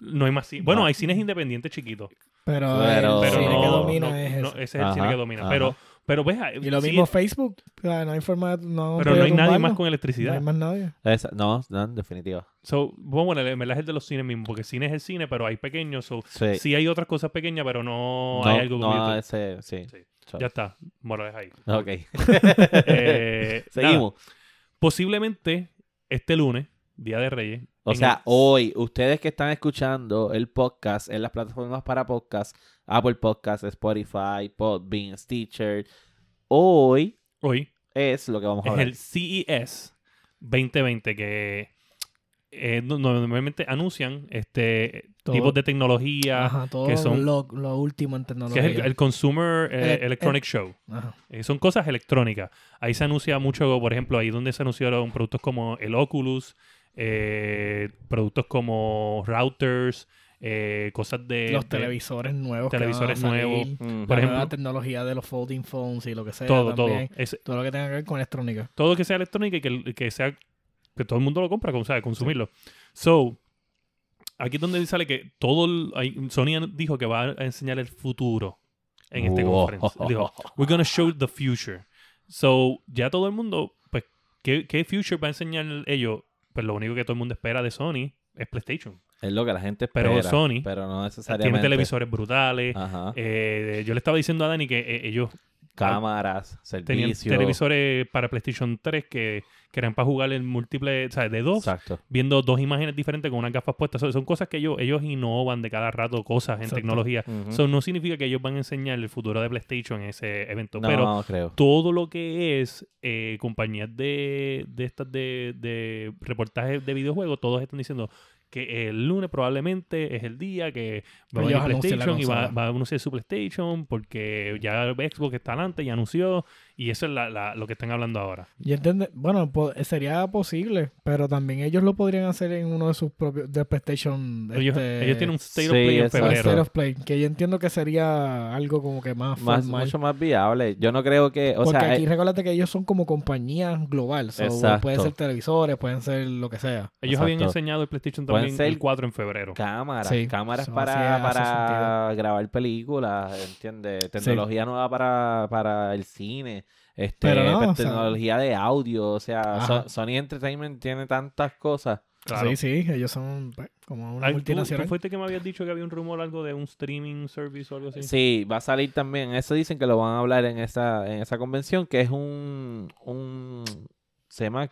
No hay más cine. Bueno, No. hay cines independientes chiquitos. pero, Pero- el Pero cine que no- domina no- es no, ese. ese es el cine que domina. ajá. Pero Pero ves, Y lo sí, mismo Facebook. O sea, no hay forma de... No pero no hay nadie más con No electricidad. hay más nadie. Esa- no, no, en definitiva. So, vamos a poner el mensaje de los cines mismos, porque cine es el cine, pero hay pequeños. So, Sí. sí hay otras cosas pequeñas, pero no, no, hay algo como no, YouTube. ese, sí. Sí. So- Ya está, Morales ahí. Ok. [LAUGHS] Eh, [LAUGHS] Seguimos. nada, posiblemente este lunes, Día de Reyes. O sea, el- hoy, ustedes que están escuchando el podcast en las plataformas para podcast, Apple Podcast, Spotify, Podbean, Stitcher, hoy hoy es lo que vamos a es hablar. el CES 2020 que eh, no- no- normalmente anuncian este Todo. tipos de tecnología, Ajá, todo que son- lo, lo último en que tecnología. es el, el Consumer eh, Eh, Electronic Show. Ajá. Eh, son cosas electrónicas. Ahí se anuncia mucho, por ejemplo, ahí donde se anunciaron productos como el Oculus, eh, productos como routers, eh, cosas de... Los de- televisores nuevos. que televisores van a salir, nuevos. Mm. por la ejemplo- nueva tecnología de los folding phones y lo que sea. todo, también. todo. Es- Todo lo que tenga que ver con electrónica. todo que sea electrónica y que, que sea que todo el mundo lo compra, o sea, consumirlo. So, aquí es donde sale que todo el- Sony dijo que va a enseñar el futuro en este Wow. conference. Dijo, we're gonna show the future. So, ya todo el mundo, pues, ¿qué, qué future va a enseñar ellos? Pues lo único que todo el mundo espera de Sony es PlayStation. Es lo que la gente espera. Pero Sony pero no Tiene televisores brutales. Ajá. Eh, yo le estaba diciendo a Dani que eh, ellos Cámaras, tenían televisores para PlayStation 3 que, que eran para jugar en múltiples, o sea, de dos, Exacto. viendo dos imágenes diferentes con unas gafas puestas. Son, son cosas que ellos, ellos innovan de cada rato, cosas en Exacto. tecnología. Eso no significa que ellos van a enseñar el futuro de PlayStation en ese evento. no, Pero no creo. todo lo que es eh, compañías de, de estas de, de reportajes de videojuegos, todos están diciendo que el lunes probablemente es el día que va a venir PlayStation y va, va a anunciar su PlayStation porque ya Xbox está adelante y anunció y eso es la- la- lo que están hablando ahora. Yo entiendo, bueno, po- sería posible, pero también ellos lo podrían hacer en uno de sus propios, de PlayStation. Ellos, este, ellos tienen un State of sí, Play en febrero. State of Play, que yo entiendo que sería algo como que más, Más, formal. mucho más viable. Yo no creo que. O Porque sea, aquí eh, recuérdate que ellos son como compañía global. so, Exacto. pueden ser televisores, pueden ser lo que sea. Ellos habían enseñado el PlayStation también ser el 4 en febrero. cámaras, Sí, cámaras para, sí para grabar películas, ¿entiendes? Tecnología nueva para, para el cine, este, Pero no, pues, o sea- tecnología de audio, o sea. So- Sony Entertainment tiene tantas cosas. Claro. Sí, sí, ellos son pues, como una Ay, ¿tú- multinacional. ¿Tú fuiste que me habías dicho que había un rumor algo de un streaming service o algo así? Sí, va a salir también, eso dicen que lo van a hablar en esa, en esa convención, que es un, un se llama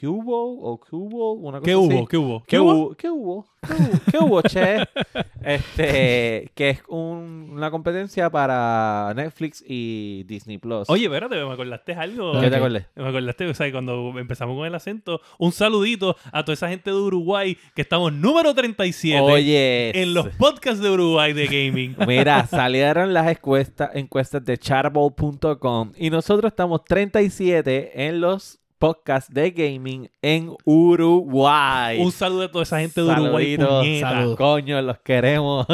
Cu- Cubo o Cubo, una cosa ¿Qué así. hubo? ¿Qué hubo? ¿Qué hubo? ¿Qué hubo? ¿Qué hubo? ¿Qué hubo, che? Este, que es un- una competencia para Netflix y Disney Plus. Oye, espérate, me acordaste algo. ¿qué te acuerdas? Me acordaste, o sea, cuando empezamos con el acento, un saludito a toda esa gente de Uruguay que estamos número 37 Oye, en los podcasts de Uruguay de gaming. [LAUGHS] mira, salieron las encuestas, encuestas de chartable.com y nosotros estamos 37 en los podcasts de gaming en Uruguay. un saludo a toda esa gente de Uruguay, Saludito, puñeta. salud. Coño, los queremos. [LAUGHS]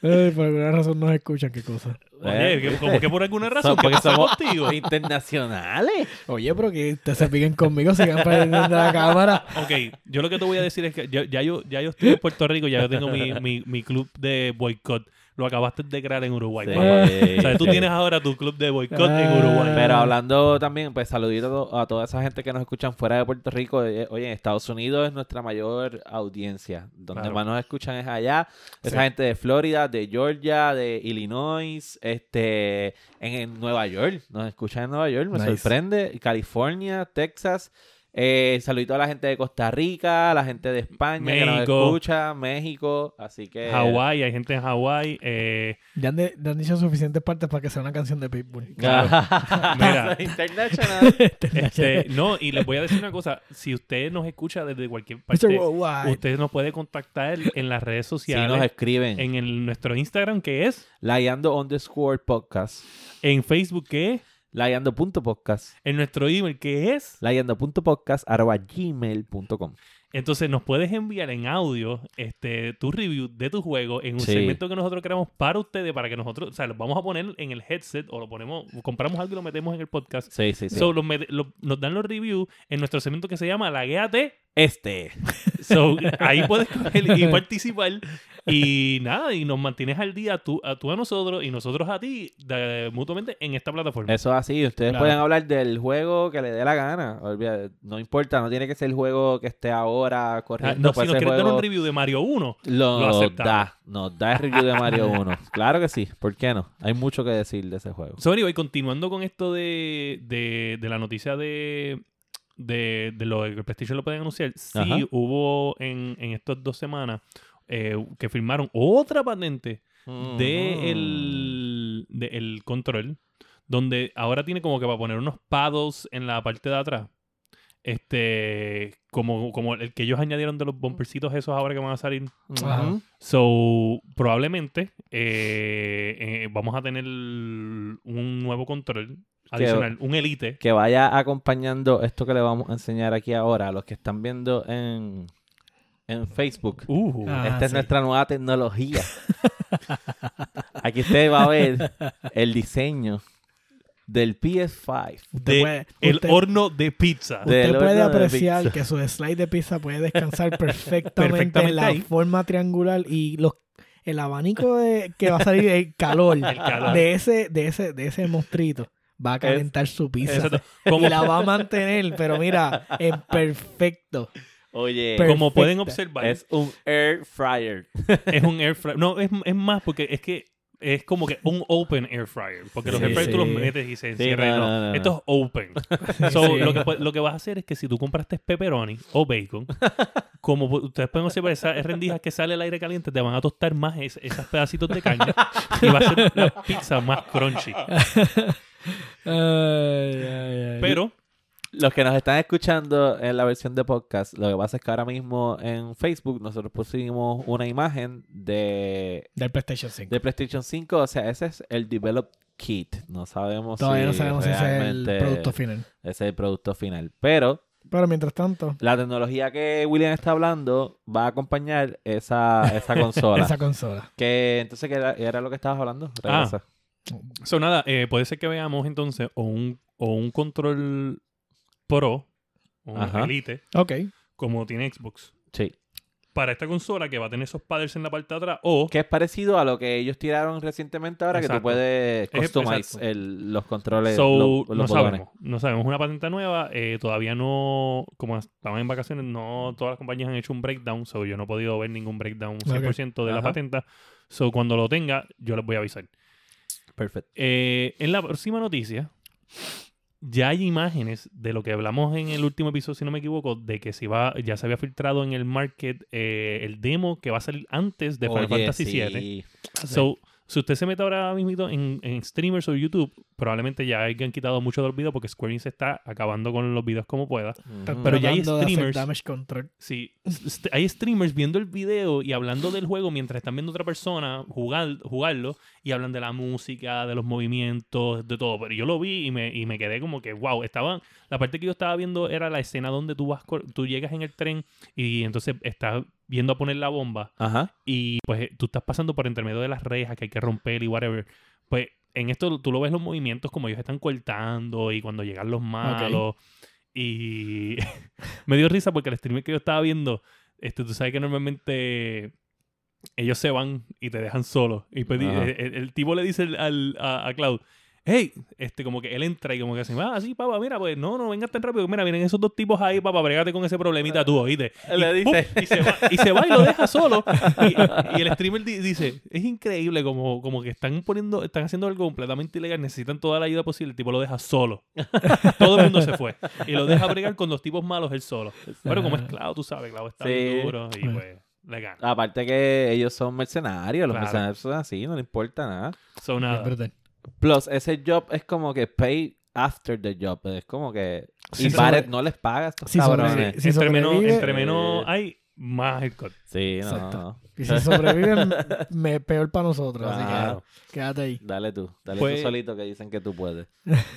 Por alguna razón no se escuchan, qué cosa. Oye, como que por alguna razón, Son ¿qué porque somos contigo? internacionales. Oye, pero que ustedes se piquen conmigo, sigan prendiendo la cámara. Ok, yo lo que te voy a decir es que ya, ya yo, ya yo estoy en Puerto Rico, ya yo tengo mi, mi, mi club de boicot. Lo acabaste de crear en Uruguay. Sí. papá. O sea, tú tienes ahora tu club de boicot en Ah. Uruguay. Pero hablando también, pues saludito a, to- a toda esa gente que nos escuchan fuera de Puerto Rico. Eh, Oye, en Estados Unidos es nuestra mayor audiencia. Donde Claro. más nos escuchan es allá. Esa Sí. gente de Florida, de Georgia, de Illinois, este, en, en Nueva York. Nos escuchan en Nueva York, me Nice. sorprende. California, Texas. Eh, saludito a la gente de Costa Rica, a la gente de España que nos México. escucha, México. Así que... Hawái, hay gente en Hawái. Eh, Ya han, de- ya han dicho suficientes partes para que sea una canción de Pitbull. [LAUGHS] [LAUGHS] Mira. [LAUGHS] International. este, no, y les voy a decir una cosa. Si usted nos escucha desde cualquier parte, usted nos puede contactar en las redes Si sociales. nos escriben. en el, nuestro Instagram, que es. Layando underscore podcast. En Facebook, que es. Layando.podcast. En nuestro email, que es. Layando.podcast arroba gmail.com. Entonces nos puedes enviar en audio este tu review de tu juego en un Sí. segmento que nosotros creamos para ustedes, para que nosotros, o sea, lo vamos a poner en el headset o lo ponemos, compramos algo y lo metemos en el podcast. Sí, sí, sí. So, los nos dan los reviews en nuestro segmento que se llama Laguéate este. [LAUGHS] So, ahí puedes coger y participar. Y nada, y nos mantienes al día tú a, tú a nosotros y nosotros a ti de- mutuamente en esta plataforma. Eso es así. Ustedes Claro. pueden hablar del juego que le dé la gana. No importa, no tiene que ser el juego que esté ahora Ah, corriendo. no, puede si nos quieres dar juego- un review de Mario 1, Lo, lo aceptamos. da. Nos da el review de Mario 1. [LAUGHS] Claro que sí. ¿Por qué no? Hay mucho que decir de ese juego. So, anyway, continuando con esto de, de, de la noticia de, de, de lo que el PlayStation lo pueden anunciar, sí Ajá. hubo en, en estas dos semanas eh, que firmaron otra patente de el, de el control, donde ahora tiene como que para poner unos paddles en la parte de atrás. Este, como, como el que ellos añadieron de los bumpercitos esos ahora que van a salir. Ajá. So, probablemente eh, eh, vamos a tener un nuevo control adicional, un Elite. Que vaya acompañando esto que le vamos a enseñar aquí ahora a los que están viendo en, en Facebook. Uh, Ah, Esta es sí. nuestra nueva tecnología. [LAUGHS] Aquí usted va a ver el diseño del PS5. Usted de puede- el usted- horno de pizza. Usted del puede apreciar que su slide de pizza puede descansar perfectamente, [LAUGHS] Perfectamente en la ahí. forma triangular y los el abanico de, que va a salir el calor, El calor. de ese de ese de ese monstruito va a calentar su pizza [LAUGHS] y la va a mantener, pero mira, en [LAUGHS] perfecto. Oye, como pueden observar, es un air fryer. [LAUGHS] es un air fryer. No, es, es más porque es que es como que un open air fryer. Porque los air fryers tú los metes y se Sí, encierran. no, no, no, no, no. Esto es open. So, Sí. lo, que, pu- lo que vas a hacer es que si tú compraste pepperoni o bacon, como ustedes pueden observar, esas rendijas que sale el aire caliente te van a tostar más es- esos pedacitos de carne y va a ser la pizza más crunchy. Ay, ay, ay. Pero, Los que nos están escuchando en la versión de podcast, lo que pasa es que ahora mismo en Facebook nosotros pusimos una imagen de, del PlayStation 5. de PlayStation 5. O sea, ese es el Develop Kit. No sabemos Todavía si no sabemos si ese es el producto final. ese es el producto final. Pero Pero mientras tanto, la tecnología que William está hablando va a acompañar esa, esa [LAUGHS] consola. esa consola. Que entonces, ¿qué era, era lo que estabas hablando? Ah. So nada, eh, puede ser que veamos entonces o un, o un control Pro, o un Ajá. Elite, Ok. como tiene Xbox, Sí. para esta consola que va a tener esos paddles en la parte de atrás, o Que es parecido a lo que ellos tiraron recientemente ahora, que tú Exacto. puedes Es- customize exacto. el- los controles, So, los, los no botones. sabemos, no sabemos. Una patente nueva, eh, todavía no, como estamos en vacaciones, no todas las compañías han hecho un breakdown, so yo no he podido ver ningún breakdown 100% de la Ajá. patente. So cuando lo tenga, yo les voy a avisar. Perfecto. Eh, en la próxima noticia, ya hay imágenes de lo que hablamos en el último episodio, si no me equivoco, de que se va, ya se había filtrado en el market eh, el demo que va a salir antes de Final Oye, Fantasy sí. VII. So, si usted se mete ahora mismo en, en streamers o YouTube, probablemente ya hayan quitado mucho de los videos porque Square Enix está acabando con los videos como pueda. Pero ya hay streamers. damage control. Sí, st- hay streamers viendo el video y hablando del juego mientras están viendo a otra persona jugar, jugarlo y hablan de la música, de los movimientos, de todo. Pero yo lo vi y me, y me quedé como que, wow, estaban, la parte que yo estaba viendo era la escena donde tú vas, tú llegas en el tren y entonces estás viendo a poner la bomba Ajá. y pues tú estás pasando por entre medio de las rejas que hay que romper y whatever. Pues en esto tú lo ves los movimientos como ellos están cortando y cuando llegan los malos. Y [LAUGHS] me dio risa porque el streamer que yo estaba viendo, este, tú sabes que normalmente ellos se van y te dejan solo. Y pues, Ajá. el, el- el tipo le dice al, al- a, a Cloud, hey, este, como que él entra y como que así, ah, sí, papá, mira, pues no, no vengas tan rápido. Mira, vienen esos dos tipos ahí, papá, bregate con ese problemita tú, oíste. [LAUGHS] Y, Le dice. ¡pum! y, se va, y se va y lo deja solo. Y, y el streamer di- dice, es increíble como, como que están poniendo, están haciendo algo completamente ilegal, necesitan toda la ayuda posible, el tipo lo deja solo. [LAUGHS] Todo el mundo se fue. Y lo deja bregar con los tipos malos él solo. Pero como es Cloud, tú sabes, Cloud está Sí. duro y pues le gana. Aparte que ellos son mercenarios, los Claro. mercenarios son así, no le importa nada. So, nada. Plus, ese job es como que pay after the job. Es como que. Sí, y sobre- Barrett no les paga a estos cabrones. sobre- si entre, menos, sobrevive- entre menos Eh. hay, más headcut. Sí, no. Exacto. no. Y si sobreviven, [LAUGHS] me, peor para nosotros. Claro. Así que quédate ahí. Dale tú, dale Pues- tú solito que dicen que tú puedes.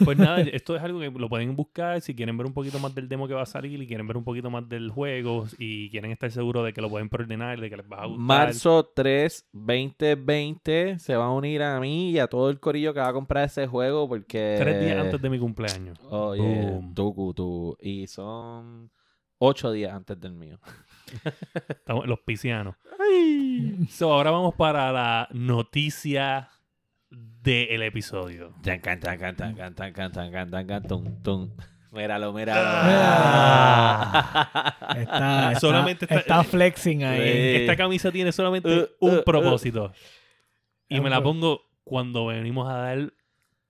Pues nada, esto es algo que lo pueden buscar si quieren ver un poquito más del demo que va a salir y quieren ver un poquito más del juego y quieren estar seguros de que lo pueden preordenar, de que les va a gustar. Marzo 3, 2020 se va a unir a mí y a todo el corillo que va a comprar ese juego porque... Tres días antes de mi cumpleaños. Oye, Boom. tú, tú. Y son ocho días antes del mío. [LAUGHS] Estamos, los piscianos. So, ahora vamos para la noticia del episodio. Tum, tum. Míralo, míralo. Ah. [LAUGHS] Está, está, Solamente está- está flexing ahí. Esta camisa tiene solamente Uh, un uh, propósito. Y me la pongo cuando venimos a dar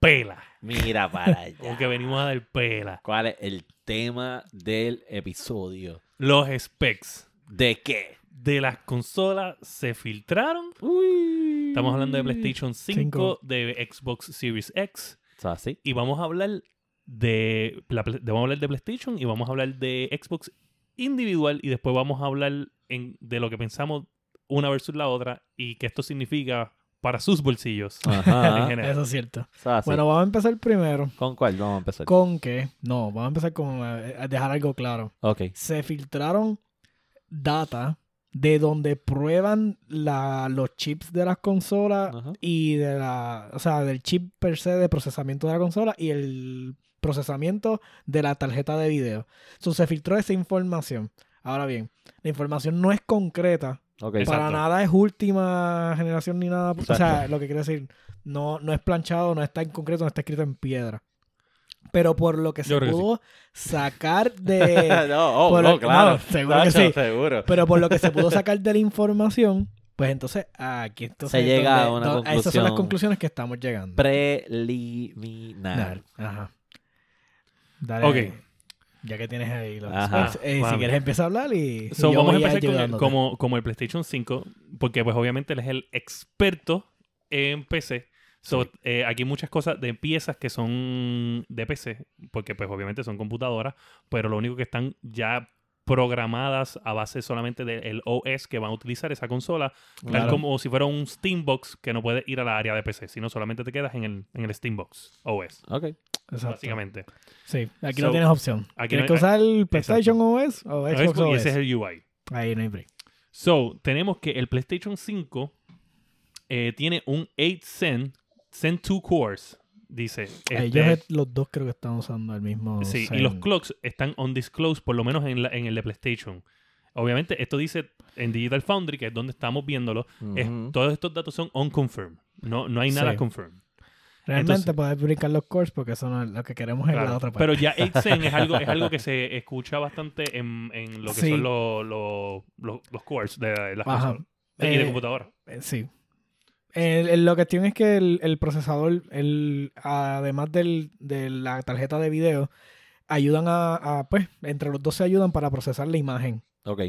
pela. Mira para [LAUGHS] allá. Porque venimos a dar pela. ¿Cuál es el tema del episodio? Los specs ¿De qué? de las consolas se filtraron. Uy. Estamos hablando de PlayStation 5, Cinco. de Xbox Series X. Y vamos a hablar de, la, de- vamos a hablar de PlayStation y vamos a hablar de Xbox individual y después vamos a hablar en- de lo que pensamos una versus la otra y qué esto significa para sus bolsillos. Ajá. [LAUGHS] Eso es cierto. Bueno, vamos a empezar primero ¿Con cuál vamos a empezar? con que, no, vamos a empezar con eh, a dejar algo claro. Ok. Se filtraron data de donde prueban la, los chips de las consolas Ajá. y de la, o sea, del chip per se de procesamiento de la consola y el procesamiento de la tarjeta de video. Entonces se filtró esa información. Ahora bien, la información no es concreta, Exacto. para nada es última generación ni nada. O sea, lo que quiere decir, no, no es planchado, no está en concreto, no está escrito en piedra. Pero por lo que se que sí. pudo sacar [LAUGHS] de. no, oh, por no, lo- claro. no, seguro que sí. seguro. pero por lo que se pudo [LAUGHS] sacar de la información, pues entonces aquí entonces Se llega a una do- Esas son las conclusión. conclusiones que estamos llegando. Preliminar. Ajá. Dale. Ok. Ya que tienes ahí los Ajá. specs, eh, si quieres empezar a hablar y, y So, yo vamos a empezar con el- como, como el PlayStation 5, porque pues obviamente él es el experto en PC. So, Sí. eh, aquí muchas cosas de piezas que son de PC, porque pues obviamente son computadoras, pero lo único que están ya programadas a base solamente del OS que van a utilizar esa consola, tal Claro. como si fuera un Steambox que no puede ir a la área de PC, sino solamente te quedas en el, en el Steambox OS, Ok. Exacto. básicamente. Sí, aquí So, no tienes opción. aquí Tienes no que hay- usar el PlayStation OS o Xbox Xbox, y OS. ese es el UI. Ahí no hay break. So, tenemos que el PlayStation 5 eh, tiene un 8 Zen, Zen 2 cores, dice. Este, Ellos es- los dos creo que están usando el mismo. sí, Zen. y los clocks están undisclosed, por lo menos en, la- en el de PlayStation. Obviamente, esto dice en Digital Foundry, que es donde estamos viéndolo, es- todos estos datos son unconfirmed. No, no hay nada Sí. confirmed. Realmente entonces- puedes brincar los cores porque eso no es lo que queremos en Claro, la otra parte. Pero ya [LAUGHS] 8 Zen es algo, es algo que se escucha bastante en, en lo que Sí. son los, los, los, los cores de las Ajá. de Eh, computadora. Eh, Sí. El- el- lo que tiene es que el, el procesador, el, además del, de la tarjeta de video, ayudan a, a, pues, entre los dos se ayudan para procesar la imagen.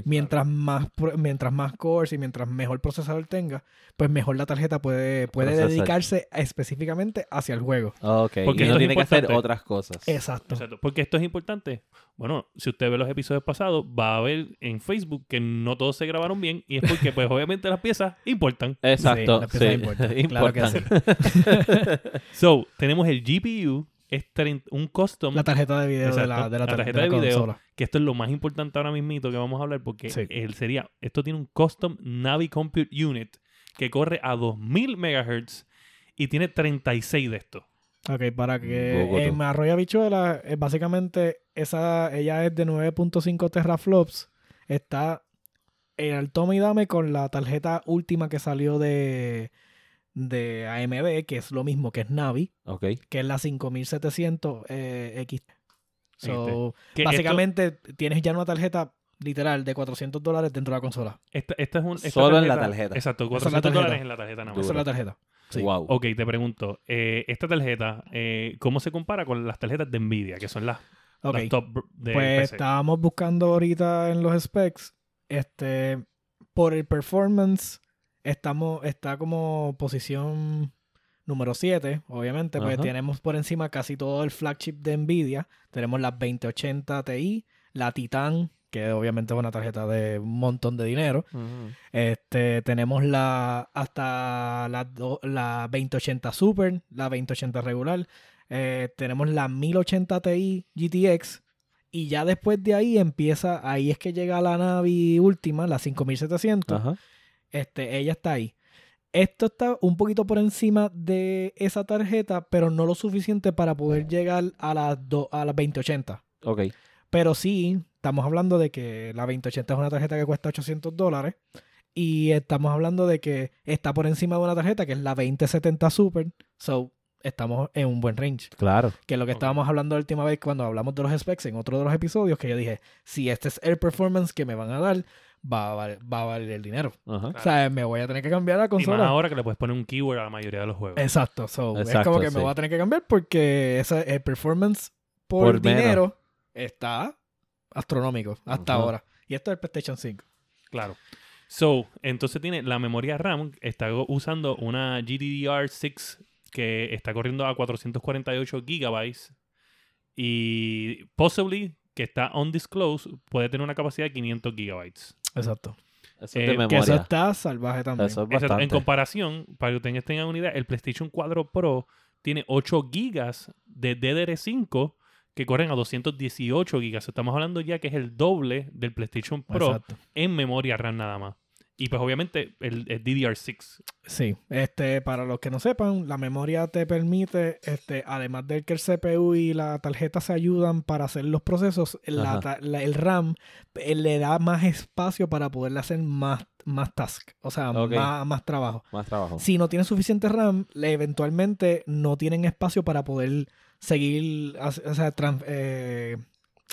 Mientras más, mientras más cores y mientras mejor procesador tenga, pues mejor la tarjeta puede, puede Procesar. dedicarse específicamente hacia el juego. Porque y no tiene que hacer otras cosas. Exacto. Exacto. Porque esto es importante. Bueno, si usted ve los episodios pasados, va a ver en Facebook que no todos se grabaron bien y es porque, pues, [LAUGHS] obviamente las piezas importan. Exacto. Sí, las piezas sí. importan. [LAUGHS] Claro que Importan. [LAUGHS] So, tenemos el GPU, es un custom, La tarjeta de video de la, de la, La tar- tarjeta de la de video. consola. que esto es lo más importante ahora mismito que vamos a hablar porque Sí. él sería, esto tiene un custom Navi Compute Unit que corre a 2000 MHz y tiene 36 de estos. Ok, para que Bogotá. en Arroyo Habichuela, eh, básicamente, esa, ella es de 9.5 teraflops. Está en el toma y dame con la tarjeta última que salió de, de AMD, que es lo mismo que es Navi, que es la 5700 eh, X. So, esto- básicamente tienes ya una tarjeta literal de 400 dólares dentro de la consola. esta, esta es un, esta Solo en la tarjeta. Exacto, Esa es la 400 tarjeta. dólares en la tarjeta nada más. Esa es la tarjeta. Sí. Wow. Ok, te pregunto, eh, esta tarjeta, eh, ¿cómo se compara con las tarjetas de Nvidia, que son las, Ok. las top de Pues PC? estábamos buscando ahorita en los specs. Este, por el performance, estamos, está como posición número 7, obviamente, porque Ajá. tenemos por encima casi todo el flagship de Nvidia. Tenemos la 2080 Ti, la Titan, que obviamente es una tarjeta de un montón de dinero. Este, tenemos la hasta la, la 2080 Super, la 2080 regular. Eh, tenemos la 1080 Ti GTX. Y ya después de ahí empieza, ahí es que llega la Navi última, la 5700. Ajá. Este, ella está ahí. Esto está un poquito por encima de esa tarjeta, pero no lo suficiente para poder llegar a las, do- a las 2080. Ok. Pero sí, estamos hablando de que la 2080 es una tarjeta que cuesta 800 dólares. Y estamos hablando de que está por encima de una tarjeta que es la 2070 Super. So, estamos en un buen range. Claro. Que es lo que estábamos hablando la última vez cuando hablamos de los specs en otro de los episodios, que yo dije, si este es el performance que me van a dar, va a, val- va a valer el dinero. Ajá. O sea, me voy a tener que cambiar la Y más consola. ahora que le puedes poner un keyword a la mayoría de los juegos. Exacto. So, es como que sí. me voy a tener que cambiar porque ese, el performance por, Por menos. dinero está astronómico hasta Ajá. ahora. Y esto es el PlayStation 5. Claro. So, entonces tiene la memoria RAM, está usando una GDDR6 que está corriendo a 448 gigabytes y possibly que está undisclosed puede tener una capacidad de 500 gigabytes. Exacto. Eso Eh, que eso está salvaje también. Eso es Exacto. En comparación, para que ustedes tengan una idea, el PlayStation 4 Pro tiene 8 gigas de DDR5 que corren a 218 gigas. Estamos hablando ya que es el doble del PlayStation Pro Exacto. en memoria RAM nada más. Y pues obviamente el, el DDR6. Sí, este, para los que no sepan, la memoria te permite, este, además del que el CPU y la tarjeta se ayudan para hacer los procesos, la la- el RAM eh, le da más espacio para poderle hacer más, más task, o sea, más, más trabajo. Más trabajo. Si no tienen suficiente RAM, le- eventualmente no tienen espacio para poder seguir, o sea, tran- eh,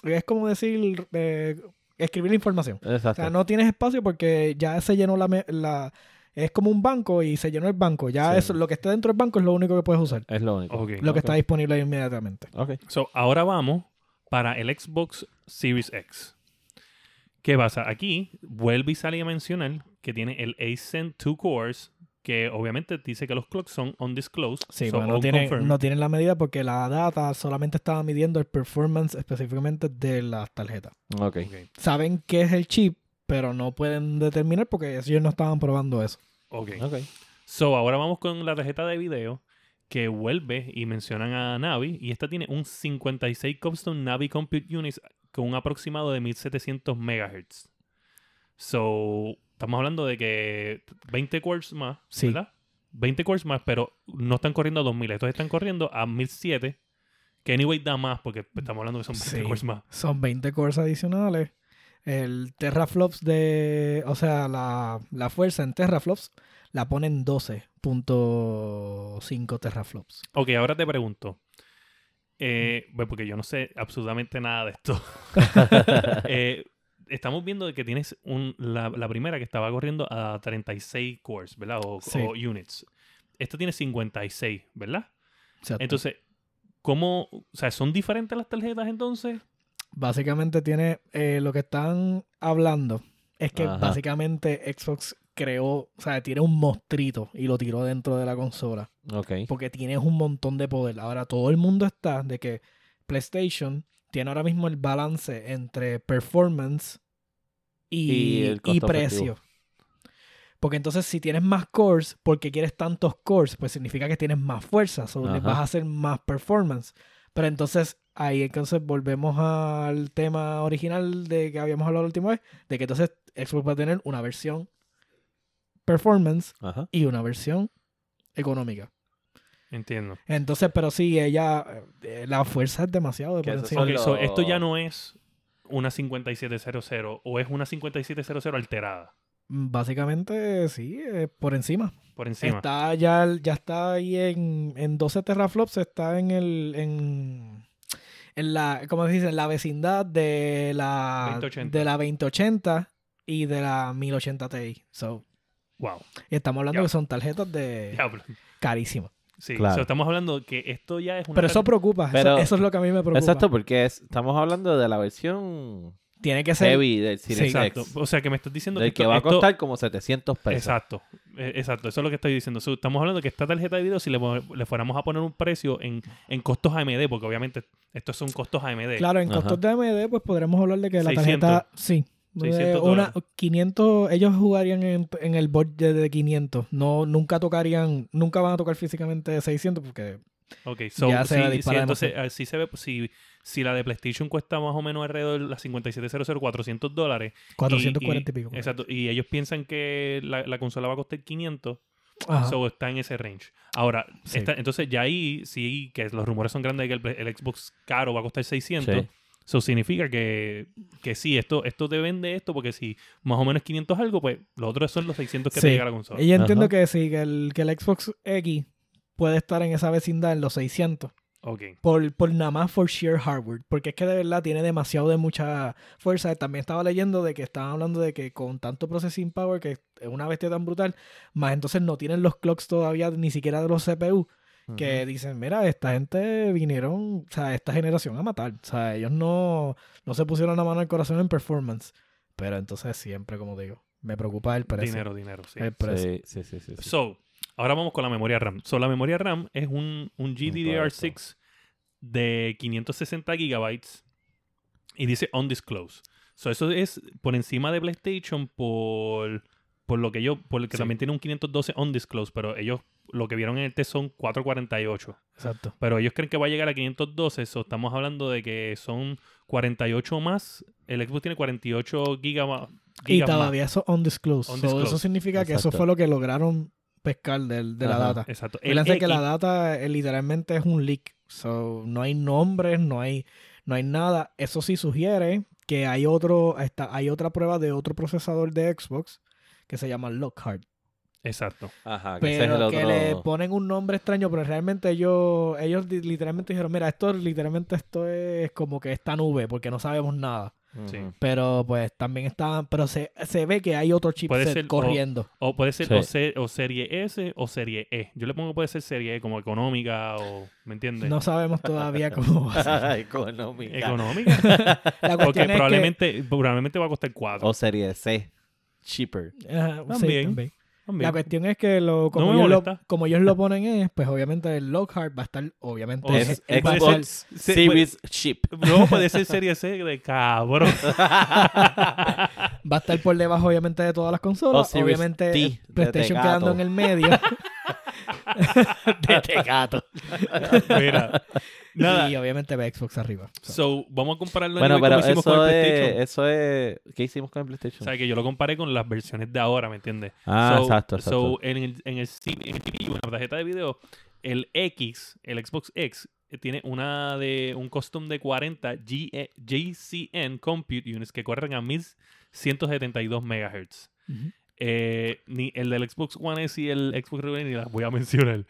es como decir, eh, escribir la información. O Exacto. sea, no tienes espacio porque ya se llenó la, la- Es como un banco y se llenó el banco. Ya Sí. eso, lo que esté dentro del banco es lo único que puedes usar. Es lo único. Lo que está disponible inmediatamente. Ok. So, ahora vamos para el Xbox Series X. ¿Qué pasa? Aquí vuelve y sale a mencionar que tiene el ACEN 2 cores, que obviamente dice que los clocks son undisclosed. Sí, so no tienen, no tienen la medida porque la data solamente estaba midiendo el performance específicamente de las tarjetas. Ok. Ok. Saben qué es el chip, pero no pueden determinar porque ellos no estaban probando eso. Ok. Ok. So, ahora vamos con la tarjeta de video que vuelve y mencionan a Navi. Y esta tiene un 56 Cobstone Navi Compute Units con un aproximado de 1700 MHz. So, estamos hablando de que 20 cores más, Sí. ¿verdad? 20 cores más, pero no están corriendo a 2000. Estos están corriendo a 1007. Que anyway da más porque estamos hablando que son 20 Sí. cores más. Son 20 cores adicionales. El teraflops de. O sea, la, la fuerza en teraflops la ponen 12.5 teraflops. Ok, ahora te pregunto. Eh, bueno, porque yo no sé absolutamente nada de esto. [LAUGHS] [LAUGHS] Eh, estamos viendo que tienes un, la, la primera que estaba corriendo a 36 cores, ¿verdad? O, Sí. o units. Esta tiene 56, ¿verdad? Exacto. Entonces, ¿cómo? O sea, ¿son diferentes las tarjetas entonces? Básicamente tiene. eh, lo que están hablando es que Ajá. básicamente Xbox creó. O sea, tiene un monstruito y lo tiró dentro de la consola. Ok. Porque tienes un montón de poder. Ahora todo el mundo está de que PlayStation tiene ahora mismo el balance entre performance y, Y precio. Porque entonces si tienes más cores, porque quieres tantos cores, pues significa que tienes más fuerza, o Ajá. vas a hacer más performance. Pero entonces ahí entonces volvemos al tema original de que habíamos hablado la última vez, de que entonces Xbox va a tener una versión performance Ajá. y una versión económica. Entiendo. Entonces, pero sí, ella, eh, la fuerza es demasiado de por esos encima. son Ok, los- so, esto ya no es una 5700 o es una 5700 alterada Mm, Básicamente, sí, eh, por encima. por encima. Está ya, ya está ahí en, en 12 teraflops, está en el, en, en la, ¿cómo se dice? En la vecindad de la 2080. de la 2080 y de la 1080 Ti. So, Wow. y estamos hablando Diablo. que son tarjetas de Diablo. carísimas. Sí, Claro. estamos hablando que esto ya es una Pero eso preocupa. eso- Pero- eso, es lo que a mí me preocupa. Exacto, porque es- estamos hablando de la versión Tiene que ser. heavy del Series Exacto. X. O sea, que me estás diciendo Del que, que esto- va a esto- costar como 700 pesos. Exacto, eh, exacto, eso es lo que estoy diciendo. Estamos hablando de que esta tarjeta de video, si le, fuéramos a poner un precio en, en costos AMD, porque obviamente estos son costos AMD. Claro, en Ajá. costos de AMD, pues podremos hablar de que la 600. tarjeta. Sí. 600 Eh, una, dólares. 500, ellos jugarían en, en el budget de 500. No, nunca tocarían, nunca van a tocar físicamente 600 porque Ok, so, Ya se disparar entonces, ah, sí se ve, si, si la de PlayStation cuesta más o menos alrededor de las 5700, 400 dólares. 440 y, pico. Exacto, y ellos piensan que la, la consola va a costar 500, Ajá. so está en ese range. Ahora, Sí. está- entonces ya ahí sí que los rumores son grandes de que el, el Xbox caro va a costar 600. Sí. Eso significa que, que sí, esto, esto te vende esto, porque si más o menos 500 algo, pues los otros son los 600 que Sí. te llega la consola. Y yo entiendo Ajá. que sí, que el, que el Xbox X puede estar en esa vecindad en los 600. Ok. Por, por nada más for sheer hardware. Porque es que de verdad tiene demasiado de mucha fuerza. También estaba leyendo de que estaban hablando de que con tanto processing power, que es una bestia tan brutal, más entonces no tienen los clocks todavía ni siquiera de los CPU. Que dicen, mira, esta gente vinieron, o sea, esta generación a matar. O sea, ellos no, no se pusieron la mano al corazón en performance. Pero entonces siempre, como digo, me preocupa el precio. Dinero, dinero, sí. El precio. Sí, sí, sí, sí, sí. So, ahora vamos con la memoria RAM. So, la memoria RAM es un, un GDDR6 de 560 gigabytes y dice undisclosed. So, eso es por encima de PlayStation por, por lo que yo, por el que Sí. también tiene un 512 undisclosed, pero ellos lo que vieron en el test son 448. Exacto. Pero ellos creen que va a llegar a 512, so estamos hablando de que son 48 más. El Xbox tiene 48 giga- Y más. todavía eso undisclosed. So, Undisclosed. eso significa que eso fue lo que lograron pescar del- de la data. Exacto. Fíjense que la data eh, literalmente es un leak. So, no hay nombres, no hay, no hay nada. Eso sí sugiere que hay otro, está, hay otra prueba de otro procesador de Xbox que se llama Lockhart. Exacto. Ajá, que ese es el Pero otro... que le ponen un nombre extraño, pero realmente ellos, ellos literalmente dijeron, mira, esto literalmente esto es como que esta nube, porque no sabemos nada. Sí. Pero pues también está, pero se, se ve que hay otro Puede chipset ser corriendo. O puede ser Sí. o, se- o serie S o serie E. Yo le pongo que puede ser serie E como económica o, ¿me entiendes? No sabemos todavía [LAUGHS] cómo va a ser. [LAUGHS] Económica. Económica. [LAUGHS] La Porque cuestión es que- probablemente, probablemente va a costar 4. O serie C. Cheaper. Sí, También. también. La cuestión es que lo, como, ellos lo, molesta. como ellos lo ponen es, pues obviamente el Lockhart va a estar, obviamente, O Es a ser- Xbox se- Series Chip. No, puede ser serie C de cabrón. [LAUGHS] va a estar por debajo, obviamente, de todas las consolas. Series Obviamente, PlayStation quedando en el medio. [LAUGHS] [LAUGHS] de Tecato. [LAUGHS] Mira. Nada. Y obviamente ve Xbox arriba. So, So, vamos a compararlo Bueno, como pero con eso el es, eso es... ¿Qué hicimos con el O PlayStation? sea, que yo lo comparé con las versiones de ahora, ¿me entiendes? ah, So- exacto, exacto. So, en el, en el C- en el en la tarjeta de video, el X, el Xbox X, eh, tiene una de un custom de 40 G- eh, GCN Compute Units que corren a 1172 MHz. ujú. Eh, ni el del Xbox One S y el Xbox One ni las voy a mencionar.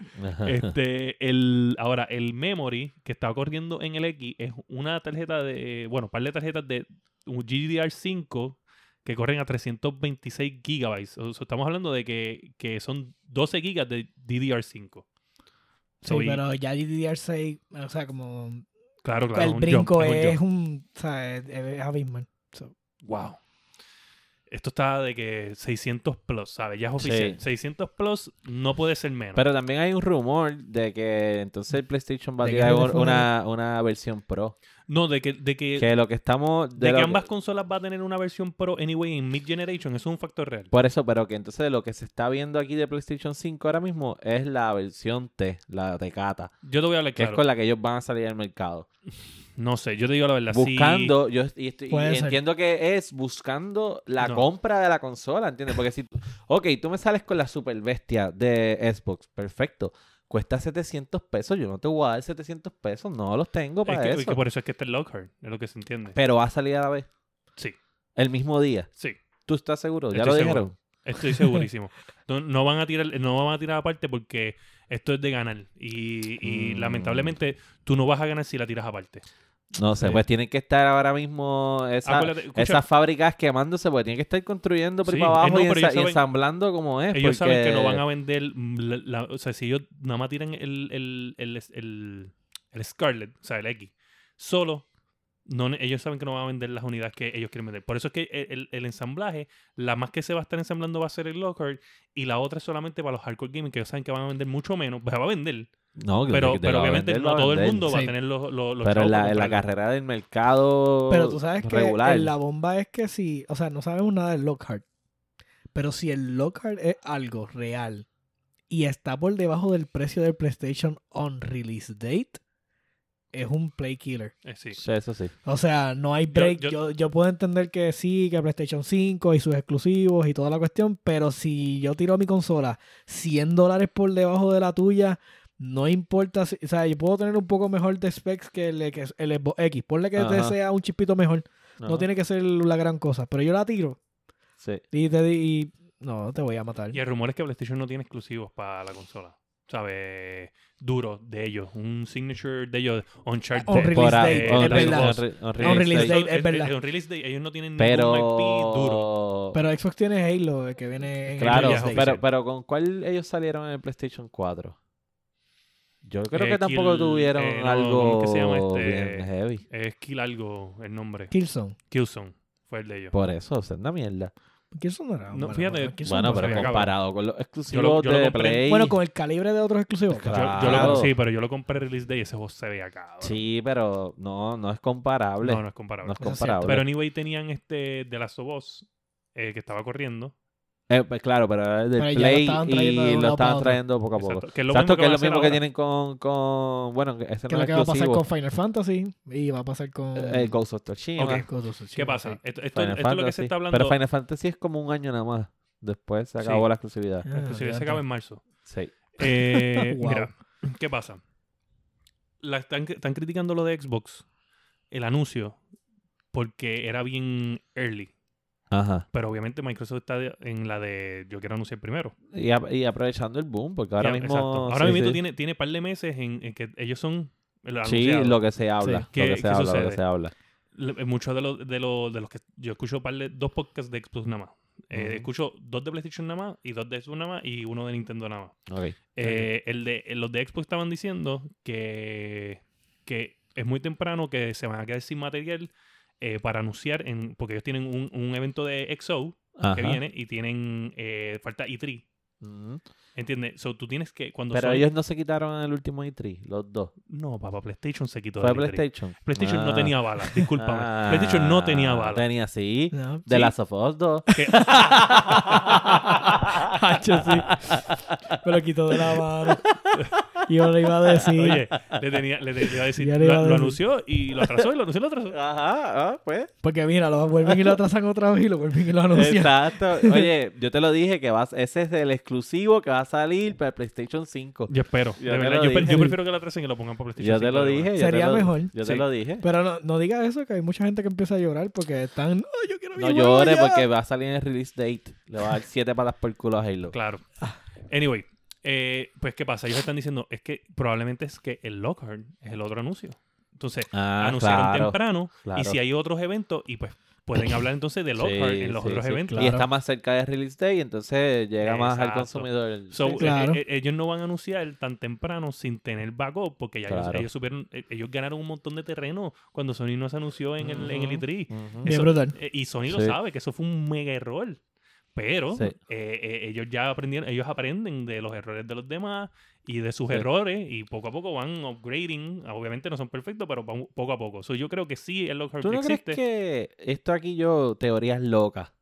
Este, el, ahora, el memory que está corriendo en el X es una tarjeta de, bueno, un par de tarjetas de un GDDR5 que corren a 326 gigabytes. O sea, estamos hablando de que, que son 12 gigas de DDR5. Sí, So, y- pero ya DDR6, o sea, como claro, claro. el un brinco jump, un es jump. un, o sea, es, es abismal. So, Wow. Esto está de que 600 plus, ¿sabes? Ya es oficial. Sí. 600 plus no puede ser menos. Pero también hay un rumor de que entonces el PlayStation va a ¿De qué tirar una, una versión Pro. No, de que, de que, Que lo que estamos... de lo que que- ambas consolas va a tener una versión Pro anyway en mid generation, eso es un factor real. Por eso, pero que entonces lo que se está viendo aquí de PlayStation 5 ahora mismo es la versión T, la Tecata, Yo te voy a hablar que claro. es con la que ellos van a salir al mercado. No sé, yo te digo la verdad. sí- buscando, yo y estoy- y entiendo que es buscando la No. compra de la consola, ¿entiendes? Porque si, ok, tú me sales con la super bestia de Xbox, perfecto, cuesta 700 pesos, yo no te voy a dar 700 pesos, no los tengo Es para que, eso. es que por eso es que este es Lockhart, es lo que se entiende. Pero va a salir a la vez, Sí, el mismo día. sí, ¿Tú estás seguro? ¿Ya Estoy lo seguro. dijeron? estoy segurísimo. [LAUGHS] no, no van a tirar, no van a tirar aparte porque esto es de ganar. Y, y Mm. lamentablemente tú no vas a ganar si la tiras aparte. No sé, Sí. pues tienen que estar ahora mismo esa- esas fábricas quemándose, porque tienen que estar construyendo por ahí Sí, para abajo no, y, ensa- ensamblando como es. ellos saben que no porque- van a vender, la- la- o sea, si ellos nada más tiran el, el, el, el, el Scarlet, o sea, el X, solo, no, ellos saben que no van a vender las unidades que ellos quieren vender. Por eso es que el ensamblaje, la más que se va a estar ensamblando va a ser el Lockhart y la otra es solamente para los hardcore gaming, que ellos saben que van a vender mucho menos, pues [LAUGHS] va a vender, No, pero, a obviamente vender, no a todo el mundo va a tener los, los, los Pero en la, en carrera del mercado Pero tú sabes que regular. la bomba es que si, o sea, no sabemos nada del Lockhart. Pero si el Lockhart es algo real y está por debajo del precio del PlayStation on release date, es un play killer. Eh, sí. Sí, eso sí. O sea, no hay break. yo- Yo, yo, puedo entender que sí, que PlayStation 5 y sus exclusivos y toda la cuestión, pero si yo tiro mi consola 100 dólares por debajo de la tuya, no importa, si- o sea, yo puedo tener un poco mejor de specs que el, que el Xbox X. Ponle que te sea un chispito mejor. No tiene que ser la gran cosa. Pero yo la tiro Sí. y te di, y no, te voy a matar. Y el rumor es que PlayStation no tiene exclusivos para la consola. ¿Sabes? Duro de ellos. Un signature de ellos. Uncharted. On release date, es on verdad. release- on re- on On release date. es verdad. En release date ellos no tienen Pero... ningún IP duro. Pero Xbox tiene Halo, el que viene en Claro, pero, pero ¿con cuál ellos salieron en el PlayStation 4? Yo creo Eh, que tampoco Kill- tuvieron eh, no, algo ¿cómo que se llama este? bien heavy. Es Kill algo el nombre. Killzone. Killzone fue el de ellos. Por eso, es una mierda. Killzone no era No, bueno, fíjate, bueno, Killzone Bueno, no pero comparado con los Yo exclusivos lo- yo lo de compré. Play. Bueno, con el calibre de otros exclusivos. Yo, yo lo, Claro. sí, pero yo lo compré release day y ese juego se veía cabrón. Sí, pero no, no es comparable. No, no es comparable. No es comparable. Pero anyway tenían este de Last of Us eh, que estaba corriendo. Eh, pues claro, pero es del Pero lo Play de y lo estaban trayendo poco a poco. Exacto, que es lo Exacto, mismo que es lo mismo que tienen con, con... Bueno, que ese Que no es lo que va a pasar exclusivo. con Final Fantasy y va a pasar con Eh, Ghost of Tsushima. Ok. Ghost of Tsushima, ¿Qué pasa? sí. Esto, esto- esto es lo que se está hablando. Pero Final Fantasy es como un año nada más. Después se acabó Sí. la exclusividad. Ah, La exclusividad se acaba en marzo. Sí. Eh, [LAUGHS] Wow. Mira, ¿qué pasa? La están, están criticando lo de Xbox, el anuncio, porque era bien early. Ajá. Pero obviamente Microsoft está en la de yo quiero anunciar primero. Y, a- y aprovechando el boom, porque ahora mismo... exacto. Ahora sí, mismo sí. tiene, tiene par de meses en, en que ellos son el Sí, lo que se habla. Sí. Lo ¿Qué- que se habla, lo que se habla. Eh, Muchos de los, de, los, de los que yo escucho par de- dos podcasts de Xbox nada más. Eh. Escucho dos de PlayStation nada más y dos de Xbox nada más y uno de Nintendo nada más. Eh, el de, los de Xbox estaban diciendo que, que es muy temprano que se van a quedar sin material eh, para anunciar, en, porque ellos tienen un, un evento de XO Ajá. que viene y tienen, eh, falta E3. Ujú. ¿Entiendes? So, tú tienes que, cuando Pero ellos no se quitaron el último E3, los dos. No, papá, PlayStation se quitó Fue E3. PlayStation. PlayStation no Ah. tenía balas, discúlpame. Ah, PlayStation no tenía balas. Tenía, sí. No. De Sí. Last of Us 2. [LAUGHS] Que- [LAUGHS] Hacho, sí. [LAUGHS] Me lo quitó de la mano. Y yo le iba a decir. Oye, le, tenía, le, le iba a decir, iba lo, a lo decir. anunció y lo atrasó y lo anunció y lo atrasó. Ajá, ah, pues. Porque mira, lo vuelven y lo atrasan otra vez y lo vuelven y lo anuncian. Exacto. [LAUGHS] Oye, yo te lo dije que vas, ese es el exclusivo que va a salir para el PlayStation 5. Yo espero. Yo de verdad, prefiero que lo atrasen y lo pongan para PlayStation Yo te 5 lo dije. verdad. yo te Sería lo- mejor. Yo Sí. te lo dije. Pero no, no diga eso, que hay mucha gente que empieza a llorar porque están. "Ay, yo quiero No llores ya". porque va a salir en el release date. Le va a dar siete patas por culo a Halo. Claro. Anyway, eh, pues ¿qué pasa? Ellos están diciendo, es que probablemente es que el Lockhart es el otro anuncio. Entonces, Ah, anunciaron claro, temprano claro. y si hay otros eventos y pues pueden [COUGHS] hablar entonces de Lockhart Sí, en los sí, otros sí. eventos. Y está más cerca del release day, entonces llega más al consumidor. So, Sí. eh, Claro. eh, ellos no van a anunciar tan temprano sin tener backup porque ya ellos- Claro. ellos, supieron, eh, ellos ganaron un montón de terreno cuando Sony no se anunció en el, en el E3. Ujú. Bien Eso- brutal. Eh, y Sony lo sabe, que eso fue un mega error. Pero Sí. eh, eh, ellos ya aprendieron, ellos aprenden de los errores de los demás y de sus Sí. errores y poco a poco van upgrading. Obviamente no son perfectos, pero van poco a poco. So, yo creo que sí el Lockhart ¿Tú no crees existe. que esto aquí yo, teorías locas?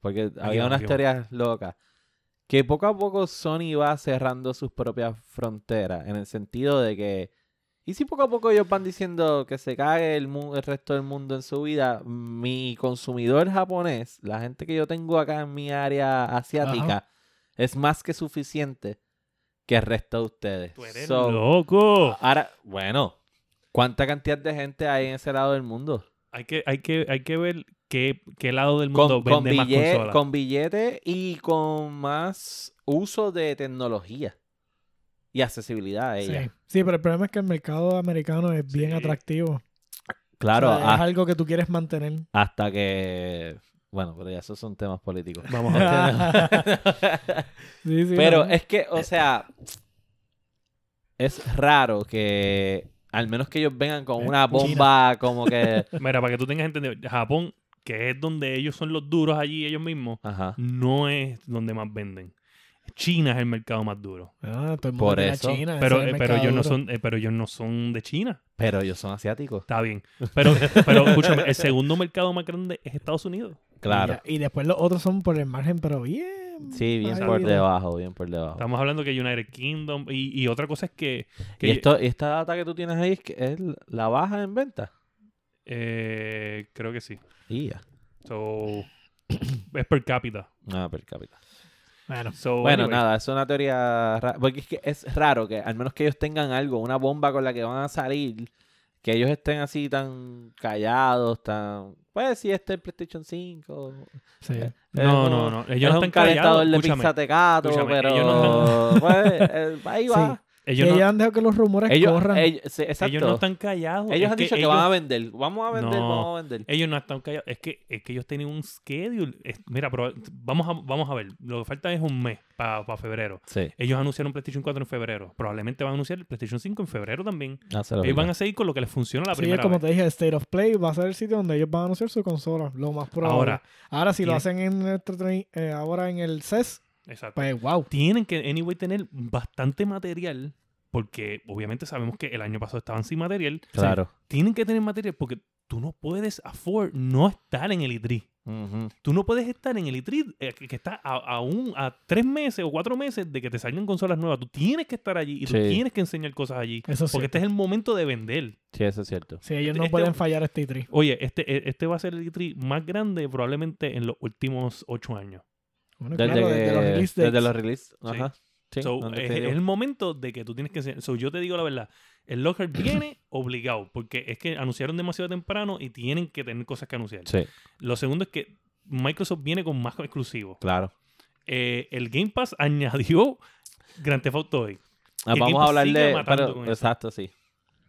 Porque había unas teorías locas. Que poco a poco Sony va cerrando sus propias fronteras. En el sentido de que. ¿Y si poco a poco ellos van diciendo que se cague el, mu- el resto del mundo en su vida? Mi consumidor japonés, la gente que yo tengo acá en mi área asiática, es más que suficiente que el resto de ustedes. Tú eres So, loco. ahora, bueno, ¿cuánta cantidad de gente hay en ese lado del mundo? Hay que, hay que, hay que ver qué, qué lado del con, mundo con, vende más bille- consolas. con billete y con más uso de tecnología y accesibilidad a Sí. ella. sí, pero el problema es que el mercado americano es bien Sí. atractivo. Claro, O sea, es ha- algo que tú quieres mantener. hasta que... Bueno, pero ya esos son temas políticos. [LAUGHS] Vamos a. [LAUGHS] Sí, sí, pero es que, o sea, es raro que, al menos que ellos vengan con una bomba como que... [LAUGHS] Mira, para que tú tengas entendido, Japón, que es donde ellos son los duros allí ellos mismos, Ajá. no es donde más venden. China es el mercado más duro. Ah, todo el mundo Por eso. China, Pero, es el eh, pero ellos no son, eh, pero ellos no son de China. Pero ellos son asiáticos. Está bien. Pero, pero escúchame, el segundo mercado más grande es Estados Unidos. Claro. Y, ya- y después los otros son por el margen, pero bien. Sí, bien por debajo, bien por debajo. Estamos hablando que United Kingdom y, y otra cosa es que, que Y, esto, esta data que tú tienes ahí es que es la baja en venta. eh, creo que sí. Y ya. So, es per cápita. Ah, per cápita. Bueno, So, Bueno, anyway, nada, es una teoría rara. Porque es que es raro que al menos que ellos tengan algo, una bomba con la que van a salir, que ellos estén así tan callados, tan... Pues si este es el PlayStation 5. sí. eh, No, no, no, ellos es no un están callados, de pizza tecato, pero... ellos no [LAUGHS] pues, eh, ahí va. Ellos, Y no, ellos han dejado que los rumores Ellos, corran. ellos- sí, exacto. ellos no están callados. Ellos es han dicho que ellos- van a vender. Vamos a vender, No. vamos a vender. Ellos no están callados. Es que, es que ellos tienen un schedule. Es- mira, pero vamos a, vamos a ver. Lo que falta es un mes para febrero. Sí, Ellos anunciaron PlayStation 4 en febrero. Probablemente van a anunciar el PlayStation 5 en febrero también. lo Ellos van a seguir con lo que les funciona la Sí, primera como vez. te dije, State of Play va a ser el sitio donde ellos van a anunciar su consola, lo más probable. Ahora, Ahora, si lo hacen en el eh, ahora en el CES, exacto. pues wow. Tienen que, anyway, tener bastante material. Porque obviamente sabemos que el año pasado estaban sin material. Claro. Tienen que tener material porque tú no puedes afford no estar en el E3. Ujú. Tú no puedes estar en el E3 eh, que está a, a un- a tres meses o cuatro meses de que te salgan consolas nuevas. Tú tienes que estar allí y tú Sí. tienes que enseñar cosas allí. Eso es porque este es el momento de vender. Sí, eso es cierto. Si ellos no Este- pueden fallar este E3. Oye, este, e- este va a ser el E3 más grande probablemente en los últimos ocho años. Bueno, Desde, claro, que- desde los release dates. desde los release. Ajá. Sí, So, donde es, el momento de que tú tienes que enseñar. So, yo te digo la verdad. El Lockhart [CLEARS THROAT] viene obligado porque es que anunciaron demasiado temprano y tienen que tener cosas que anunciar. Sí, Lo segundo es que Microsoft viene con más exclusivos. claro. Eh, el Game Pass [LAUGHS] añadió Grand Theft Auto 8. Ah, vamos a Pass hablar sigue de... matando pero- con eso. exacto, sí.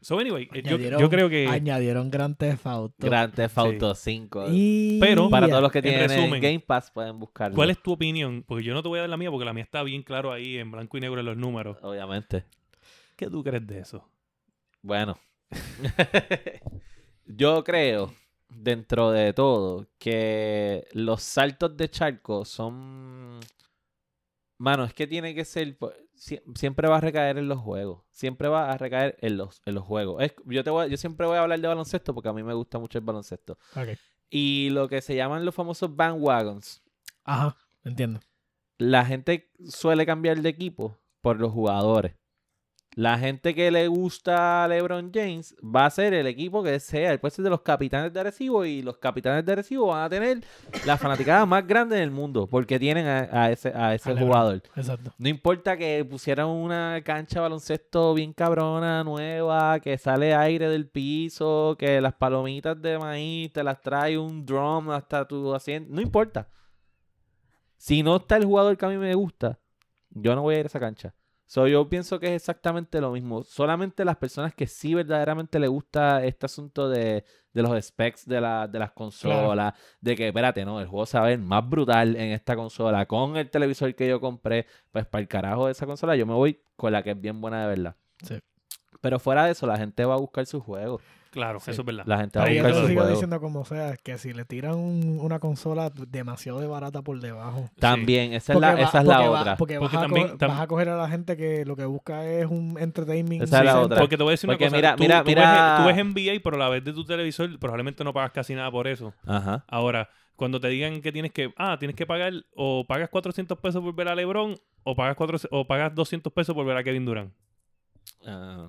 So, anyway, eh, yo, creo que. Añadieron Grand Theft Auto. Grand Theft Auto 5. Y- Pero- Para todos los que En tienen resumen, Game Pass pueden buscarlo. ¿Cuál es tu opinión? Porque yo no te voy a dar la mía porque la mía está bien claro ahí en blanco y negro en los números. Obviamente. ¿Qué tú crees de eso? Bueno. [LAUGHS] Yo creo, dentro de todo, que los saltos de charco son... Mano, es que tiene que ser... sie- Siempre va a recaer en los juegos. Siempre va a recaer en los, en los juegos. Es- yo, te voy a- yo siempre voy a hablar de baloncesto porque a mí me gusta mucho el baloncesto. Y lo que se llaman los famosos bandwagons. Ajá, entiendo. La gente suele cambiar de equipo por los jugadores. La gente que le gusta a LeBron James va a ser el equipo que sea. Puede ser de los capitanes de Arecibo y los capitanes de Arecibo van a tener la fanaticada más grande del mundo porque tienen a, a ese, a ese A LeBron. jugador. Exacto. No importa que pusieran una cancha de baloncesto bien cabrona, nueva, que sale aire del piso, que las palomitas de maíz te las trae un drum hasta tu asiento. No importa. Si no está el jugador que a mí me gusta, yo no voy a ir a esa cancha. So, yo pienso que es exactamente lo mismo. Solamente las personas que sí verdaderamente le gusta este asunto de, de los specs de, la- de las consolas, de que, espérate, no, el juego se va a ver más brutal en esta consola, con el televisor que yo compré, pues para el carajo de esa consola, yo me voy con la que es bien buena de verdad. Sí. Pero fuera de eso, la gente va a buscar su juego. Claro, Sí. eso es verdad. La gente va a yo buscar te lo su sigo diciendo como sea, que si le tiran un- una consola demasiado de barata por debajo. También, esa es la, va- esa es la porque va- otra. porque, Porque vas, también- a tam- vas a coger a la gente que lo que busca es un entertainment. Esa es la otra. Porque te voy a decir Porque una cosa. mira, tú, mira, tú mira- Ves, tú ves NBA, pero a la vez de tu televisor probablemente no pagas casi nada por eso. Ajá. Ahora, cuando te digan que tienes que, ah, tienes que pagar, o pagas 400 pesos por ver a LeBron, o pagas, cuatro, o pagas 200 pesos por ver a Kevin Durant. Ah,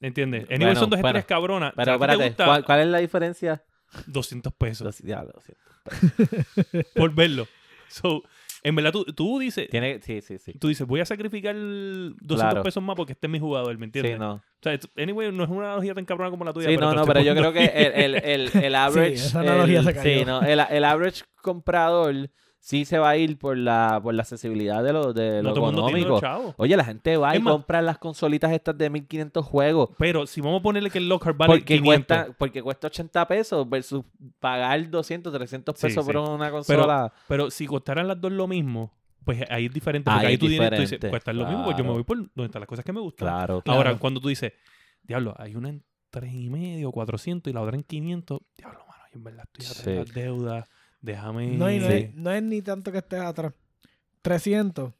¿Entiendes? Bueno, Anyway, son dos bueno. estrellas cabronas. pero ¿A ti te espérate, gusta? ¿cuál, cuál es la diferencia? 200 pesos Los- ya, lo siento. [LAUGHS] por verlo. So, en verdad, tú, tú dices, Tiene, sí, sí, sí. tú dices, voy a sacrificar 200 Claro. pesos más porque este es mi jugador, ¿me entiendes? Sí, no. O sea, anyway, no es una analogía tan cabrona como la tuya. Sí, pero no, no, pero yo creo que el, el, el, el [LAUGHS] average. esa analogía el- se cayó. Sí, no, el, el average comprador sí se va a ir por la, por la accesibilidad de lo, de no lo económico. los. Oye, la gente va y Es más- compra las consolitas estas de 1500 juegos. Pero si vamos a ponerle que el Lockhart vale porque, 500, cuesta, porque cuesta 80 pesos versus pagar 200, 300 Sí, pesos sí. por una consola. pero si costaran las dos lo mismo, pues ahí es diferente. Porque Ahí ahí, tú, tienes, tú dices, diferente, cuesta lo mismo, pues yo me voy por donde están las cosas que me gustan. claro, Claro. Ahora, cuando tú dices, diablo, hay una en 3 y medio, 400 y la otra en 500, diablo, mano, yo en verdad estoy de Sí. las deudas, déjame... No, y no, Sí. es, no es ni tanto que estés atrás. 300.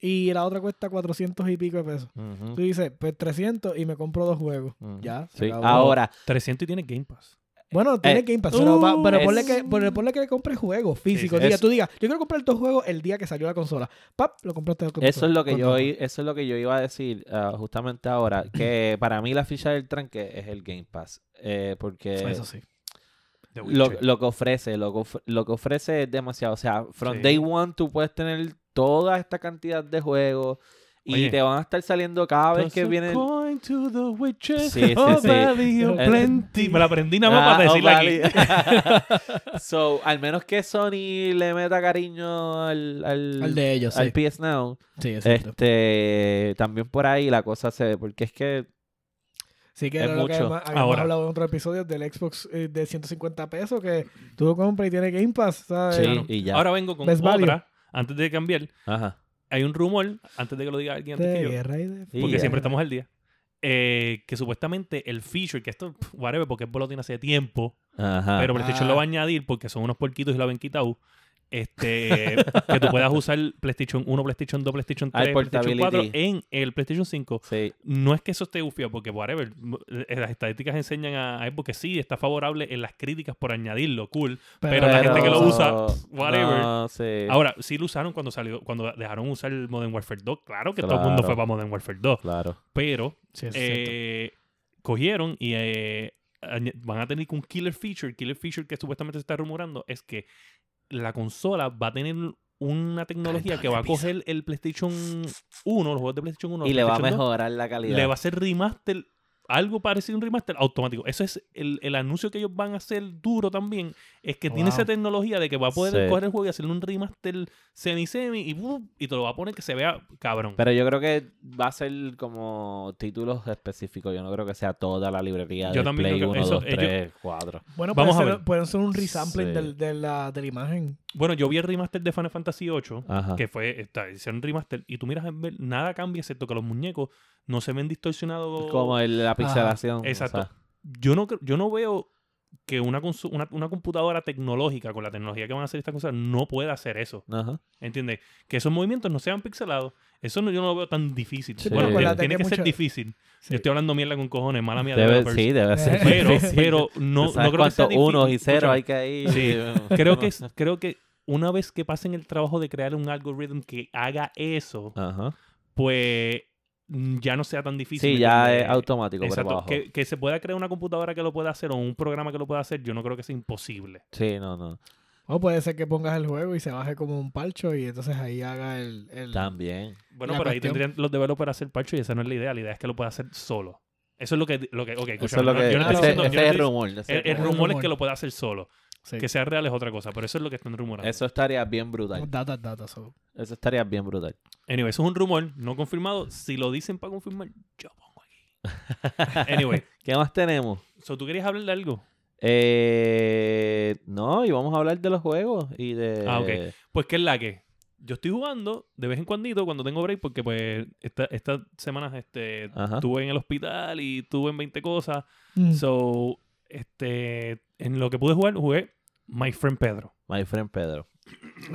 Y la otra cuesta 400 y pico de pesos. Tú dices, pues 300 y me compro dos juegos. Ya, Sí. Ahora, 300 y tiene Game Pass. Bueno, tiene Eh, Game Pass, pero, va- uh, pero es- ponle, que, ponle, ponle que le compres juegos físicos. sí. Diga, Es- tú digas, yo quiero comprar estos juegos el día que salió la consola. Pap, lo compraste con Eso es lo que con yo eso es lo que yo iba a decir ah, justamente ahora que para mí la ficha del tranque es el Game Pass eh, porque Eso sí. Lo, lo que ofrece lo que, lo que ofrece es demasiado o sea from Sí. day one tú puedes tener toda esta cantidad de juegos y Oye. te van a estar saliendo cada vez que vienen... coin to the witches, Sí, sí, oh, sí. valley of Eh, plenty. Me la aprendí nada más Ah, para decirla aquí. O'Malley. [LAUGHS] [LAUGHS] so, al menos que Sony le meta cariño al, al, Al de ellos, al sí. PS Now, Sí, exacto. este, también por ahí la cosa se ve, porque es que Sí, que Es era lo que mucho. habíamos Ahora. hablado en otro episodio del Xbox eh, de 150 pesos que tú lo compras y tiene Game Pass, ¿sabes? sí, y ya. Ahora vengo con Best value. otra, antes de cambiar. Ajá. Hay un rumor, antes de que lo diga alguien antes de que yo, guerra y de- porque ya. siempre estamos al día, eh, que supuestamente el feature, que esto, pff, whatever, porque es tiene hace tiempo, Ajá. pero PlayStation lo va a añadir porque son unos porquitos y lo habían quitado. Este, que tú puedas usar PlayStation 1, PlayStation 2, PlayStation Hay 3, PlayStation 4 portability. en el PlayStation 5. Sí. No es que eso esté ufio, porque whatever, eh, las estadísticas enseñan a, Xbox que sí, está favorable en las críticas por añadirlo, cool. Pero la gente que lo usa, whatever. No, sí. Ahora, sí lo usaron cuando salió, cuando dejaron usar el Modern Warfare 2. Claro que todo el mundo fue para Modern Warfare 2. Claro. Pero Sí, eh, cogieron y eh, van a tener un killer feature. Killer feature que supuestamente se está rumorando es que la consola va a tener una tecnología que va a coger el PlayStation 1, los juegos de PlayStation 1, Y le va a PlayStation 2, mejorar la calidad. le va a hacer remaster, algo parecido a un remaster automático. Eso es el, el anuncio que ellos van a hacer duro también. Es que tiene esa tecnología de que va a poder Sí. coger el juego y hacerle un remaster semi-semi y, ¡bum! y te lo va a poner que se vea cabrón. Pero yo creo que va a ser como títulos específicos. Yo no creo que sea toda la librería Yo de también Play creo que 1, eso- 2, ellos- 3, 4. Bueno, Vamos puede a ser, ver. pueden ser un resampling Sí. del- de, la, de la imagen. Bueno, yo vi el remaster de Final Fantasy VIII, Ajá. que fue, está, hicieron un remaster, y tú miras en ver, nada cambia excepto que los muñecos no se ven distorsionados. Como el- la pixelación. Exacto. o sea, Yo no, yo no veo que una, una, una computadora tecnológica, con la tecnología que van a hacer estas cosas, no pueda hacer eso. ajá. ¿Entiendes? Que esos movimientos no sean pixelados. Eso no, yo no lo veo tan difícil. Sí, Bueno, tiene, que ser difícil. Sí. Yo estoy hablando mierda con cojones, mala mía. Debe, sí, debe ser. Pero, difícil. pero no, ¿Tú no creo que sea cuántos difícil. unos y ceros Escúchame, hay que ir? Sí. creo que creo que una vez que pasen el trabajo de crear un algoritmo que haga eso, Ajá. pues ya no sea tan difícil. Sí, ya es automático por Exacto. abajo. Que, que se pueda crear una computadora que lo pueda hacer o un programa que lo pueda hacer, yo no creo que sea imposible. Sí, no, no. O puede ser que pongas el juego y se baje como un parcho y entonces ahí haga el... el- También. Bueno, pero ahí tendrían los developers hacer parcho y esa no es la idea. La idea es que lo pueda hacer solo. Eso es lo que... Lo que ok, Eso escúchame, es lo no- que... yo no estoy ese, diciendo- yo ese no es el estoy- rumor. El, el rumor. rumor es que lo pueda hacer solo. sí. Que sea real es otra cosa, pero eso es lo que están rumorando. Eso estaría bien brutal. Data, data. so. Eso estaría bien brutal. Anyway, eso es un rumor no confirmado. Si lo dicen para confirmar, yo pongo aquí. [LAUGHS] Anyway, ¿Qué más tenemos? so, ¿tú querías hablar de algo? Eh, no, y vamos a hablar de los juegos y de... Ah, ok. Pues, ¿qué es la que? Yo estoy jugando de vez en cuando cuando tengo break porque pues esta- estas semanas este, Ajá. estuve en el hospital y estuve en 20 cosas. Mm. So, este, en lo que pude jugar, jugué My Friend Pedro. My friend Pedro.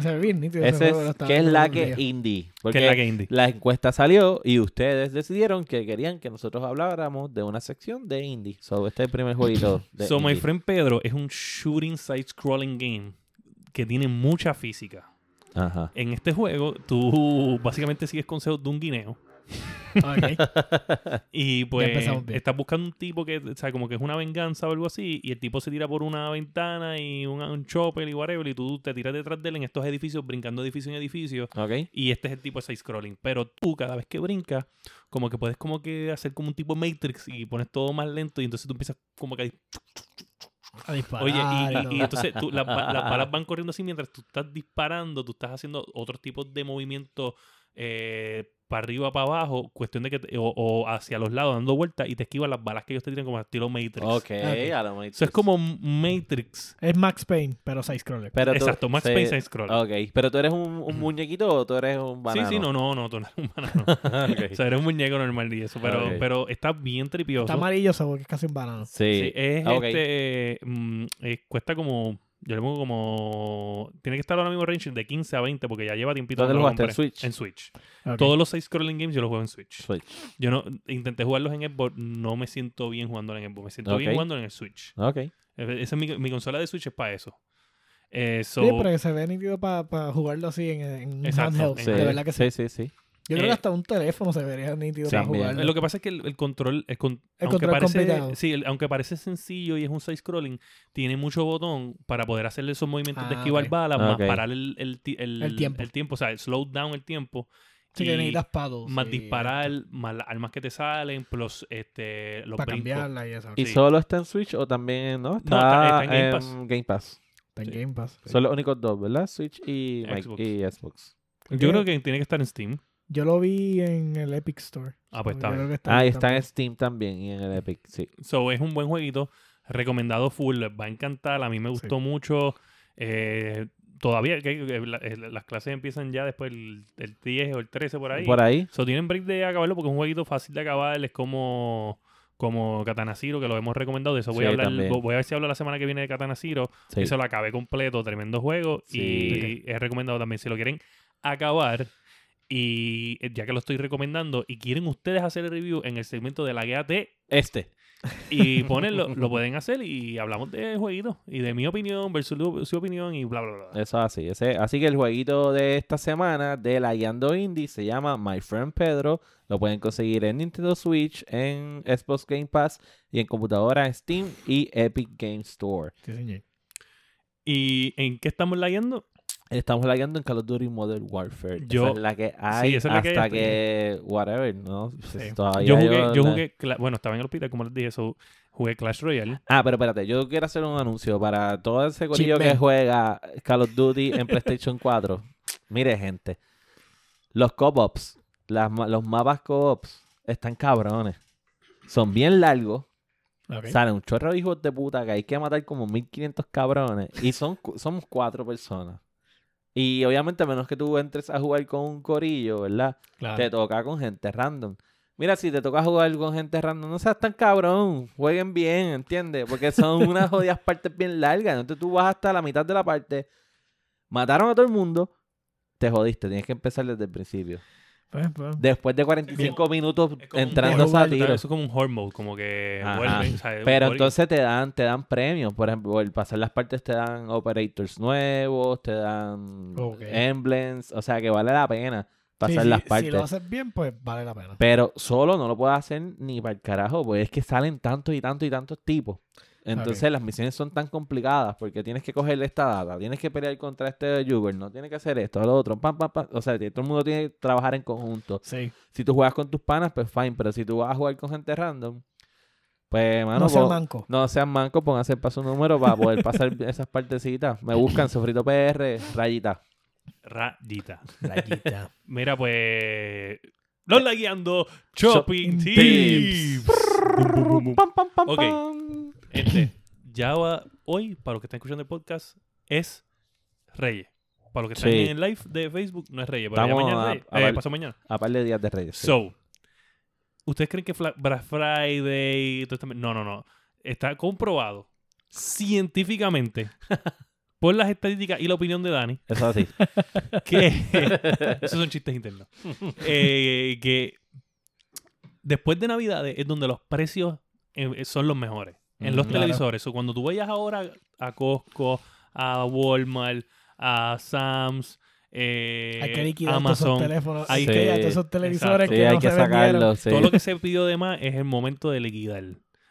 Se ve bien nítido ese es, que es la que indie. Que Porque es la que indie. la encuesta salió y ustedes decidieron que querían que nosotros habláramos de una sección de indie. So, este es el primer jueguito [CLEARS THROAT] de So, My. Friend Pedro es un shooting side-scrolling game que tiene mucha física. Ajá. En este juego, tú básicamente sigues consejos de un guineo. [LAUGHS] Y pues estás buscando un tipo que, o sea, como que es una venganza o algo así, y el tipo se tira por una ventana y un, un chopper y whatever, y tú te tiras detrás de él en estos edificios, brincando edificio en edificio, y este es el tipo de side scrolling. Pero tú, cada vez que brincas, como que puedes como que hacer como un tipo Matrix y pones todo más lento, y entonces tú empiezas como que a disparar. Oye, y, y- todo. y entonces tú- las balas van corriendo así mientras tú estás disparando, tú estás haciendo otros tipos de movimientos eh, para arriba, para abajo, cuestión de que te- o, o hacia los lados dando vueltas y te esquivas las balas que ellos te tiran como estilo Matrix. Ok, Ok. a lo Matrix. Eso es como Matrix. Es Max Payne, pero side scroller. Pero tú- Exacto, Max sí, Payne side scroll. Ok, pero tú eres un, un muñequito o tú eres un Sí, banano. sí, no, no, no, tú no eres un banano. [LAUGHS] O sea, eres un muñeco normal y eso, pero, pero está bien tripioso. Está amarillo, porque es casi un banano. Sí. Sí, es Ah, este. mm, eh, cuesta como. Yo le pongo como. Tiene que estar ahora mismo range de 15 a 20 porque ya lleva tiempito. ¿Dónde lo jugaste? ¿En. Switch? En Switch. Todos los 6 scrolling games yo los juego en Switch. Switch. Yo no intenté jugarlos en Xbox, no me siento bien jugando en Xbox. Me siento bien jugando en el Switch. Ok. Eh, Esa es mi, mi consola de Switch es para eso. Eh, so, Sí, pero que se ve nítido para jugarlo así en, en Exacto, handheld. en- Sí, De verdad que sí. sí, sí, sí. Yo creo Eh, que hasta un teléfono se vería nítido para también. jugar. Lo que pasa es que el, el control, el con- El aunque control es parece, complicado. sí, el- aunque parece sencillo y es un side scrolling, tiene mucho botón para poder hacerle esos movimientos de Ah, esquivar balas, Ok. más parar el, el, ti- el- El tiempo. el tiempo, o sea, el slow down el tiempo. Sí, que necesitas paddles. más disparar, más las armas que te salen, plus este, los Para cambiarla y eso. ¿Y Sí. solo está en Switch o también, no? Está, está- está en Game Pass. Game Pass. Está en Sí. Game Pass. sí. Son los únicos dos, ¿verdad? Switch y Mic- Xbox. y Xbox. Yo creo que tiene que estar en Steam. Yo lo vi en el Epic Store. Ah, pues está bien. Ah, y ahí está en. Steam también y en el Epic, sí. So, es un buen jueguito. Recomendado full. Les va a encantar. A mí me gustó mucho. Eh, todavía que, que la- eh, las clases empiezan ya después del, del 10 o el 13 por ahí. Por ahí. So, tienen break de acabarlo porque es un jueguito fácil de acabar. Es como, como Katana Zero, que lo hemos recomendado. De eso voy a hablar. también. Voy a ver si hablo la semana que viene de Katana Zero. Sí. Eso lo acabé completo. Tremendo juego. Sí. Y es recomendado también. Si lo quieren acabar. Y eh, ya que lo estoy recomendando y quieren ustedes hacer el review en el segmento de la guía T, Este. y ponerlo, [LAUGHS] lo pueden hacer y hablamos de jueguitos y de mi opinión versus su opinión y bla, bla, bla. Eso así. Ese, así que el jueguito de esta semana de la Guiando Indie se llama My Friend Pedro. Lo pueden conseguir en Nintendo Switch, en Xbox Game Pass y en computadora Steam y Epic Game Store. Sí, señor. ¿Y en qué estamos leyendo? Estamos lagueando en Call of Duty Modern Warfare. Yo- esa es la que hay esa es la que hay hasta que whatever, ¿no? Pues todavía Yo jugué, yo jugué, bueno, estaba en el hospital, como les dije, so, jugué Clash Royale. Ah, pero espérate, yo quiero hacer un anuncio para todo ese corillo que juega Call of Duty en [LAUGHS] PlayStation 4. Mire, gente, los co-ops, los mapas co-ops están cabrones. Son bien largos. Ok. Salen un chorro de hijos de puta que hay que matar como 1500 cabrones. Y son, somos cuatro personas. Y obviamente, a menos que tú entres a jugar con un corillo, ¿verdad? Claro. Te toca con gente random. Mira, si te toca jugar con gente random, no seas tan cabrón. Jueguen bien, ¿entiendes? Porque son [LAUGHS] unas jodidas partes bien largas. Entonces tú vas hasta la mitad de la parte. Mataron a todo el mundo. Te jodiste. Tienes que empezar desde el principio. Pues, pues. Después de 45 minutos Es como un entrando a tiros. Eso es como un horde mode, como que o sea, Pero entonces te dan, te dan premios. Por ejemplo, por pasar las partes te dan operators nuevos, te dan emblems. O sea que vale la pena pasar Sí, las sí, partes. Si lo haces bien, pues vale la pena. Pero solo no lo puedes hacer ni para el carajo, porque es que salen tantos y tantos y tantos tipos. Entonces las misiones son tan complicadas porque tienes que coger esta data, tienes que pelear contra este Juggernaut, no tienes que hacer esto, lo otro, pam, pam, pam. O sea, todo el mundo tiene que trabajar en conjunto. Sí. Si tú juegas con tus panas, pues fine, pero si tú vas a jugar con gente random, pues, mano, no sea pon- manco. no sean mancos, pónganse para su número para poder pasar [LAUGHS] esas partecitas. Me buscan Sofrito PR, rayita. Rayita. Rayita. [LAUGHS] Mira, pues. Los la guiando Shopping Shopping Tips. Pam, pam, pam, Ok. Ya [CLEARS THROAT] va hoy, para los que están escuchando el podcast, es Reyes. Para los que están Sí. en el live de Facebook, no es Reyes, pero ya Estamos mañana es a- Reyes. a Eh, pasó mañana. A par de días de Reyes. sí. So, ¿ustedes creen que Fla- Black Friday todo esto- No, no, no. Está comprobado científicamente [LAUGHS] por las estadísticas y la opinión de Dani Eso así. [LAUGHS] que [LAUGHS] esos son chistes internos Eh, que después de navidades es donde los precios eh, son los mejores en los. Claro. televisores o cuando tú vayas ahora a Costco a Walmart a Sam's eh, Hay que liquidar todos esos Amazon teléfonos. Hay Hay que- todos esos televisores que hay no que se vendieron. sacarlo. sí. todo lo que se pidió de más es el momento de liquidar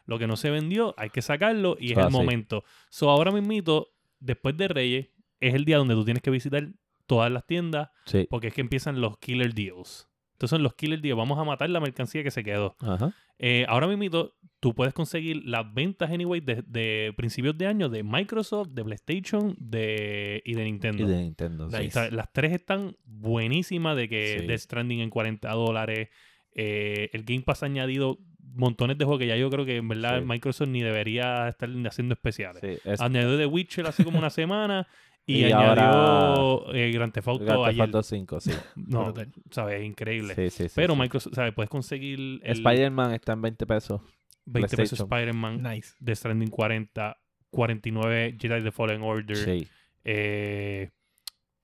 lo que no se vendió hay que sacarlo y es Ah, el sí. momento so ahora mismito después de Reyes es el día donde tú tienes que visitar todas las tiendas Sí. porque es que empiezan los killer deals. Entonces los killer deals. Vamos a matar la mercancía que se quedó. Ajá. Eh, ahora mismo tú puedes conseguir las ventas anyway de, de principios de año de Microsoft, de PlayStation de, y de Nintendo. Y de Nintendo. sí. Las tres están buenísimas de que Sí. Death Stranding en 40 dólares. eh, el Game Pass ha añadido montones de juegos que ya yo creo que en verdad Sí. Microsoft ni debería estar haciendo especiales. Sí, es Añadió The Witcher hace como una [LAUGHS] semana y, Y añadió ahora- eh, Grand Theft Auto Grand Theft ayer. Auto 5, sí. [LAUGHS] No, sabes, increíble. Sí, sí, sí, Pero sí. Microsoft, ¿sabes? Puedes conseguir el Spider-Man está en 20 pesos. 20 pesos. Spider-Man, Nice. The Stranding 40, 49 Jedi The Fallen Order. Sí. eh,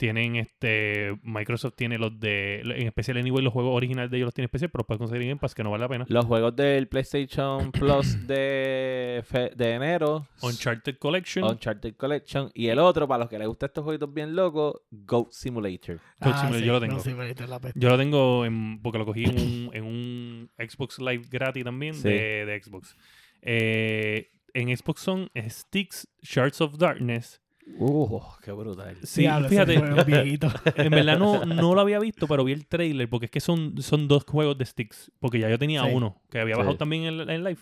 Tienen este. Microsoft tiene los de. En especial Anyway, los juegos originales de ellos los tiene especial, pero los puedes conseguir en Game Pass, que no vale la pena. Los juegos del PlayStation Plus [COUGHS] de, fe- de enero. Uncharted Collection. Uncharted Collection. Y el otro, para los que les gustan estos jueguitos bien locos, Goat Simulator. Goat Simulator, yo lo tengo. Goat Simulator, la peste. Yo lo tengo en, porque lo cogí en un, en un Xbox Live gratis también Sí. de, de Xbox. Eh, en Xbox son Sticks, Shards of Darkness. Uh, qué brutal. Sí, Diablo, fíjate, [LAUGHS] en verdad no, no lo había visto, pero vi el trailer porque es que son, son dos juegos de Sticks. Porque ya yo tenía Sí. uno que había Sí. bajado también en, en live.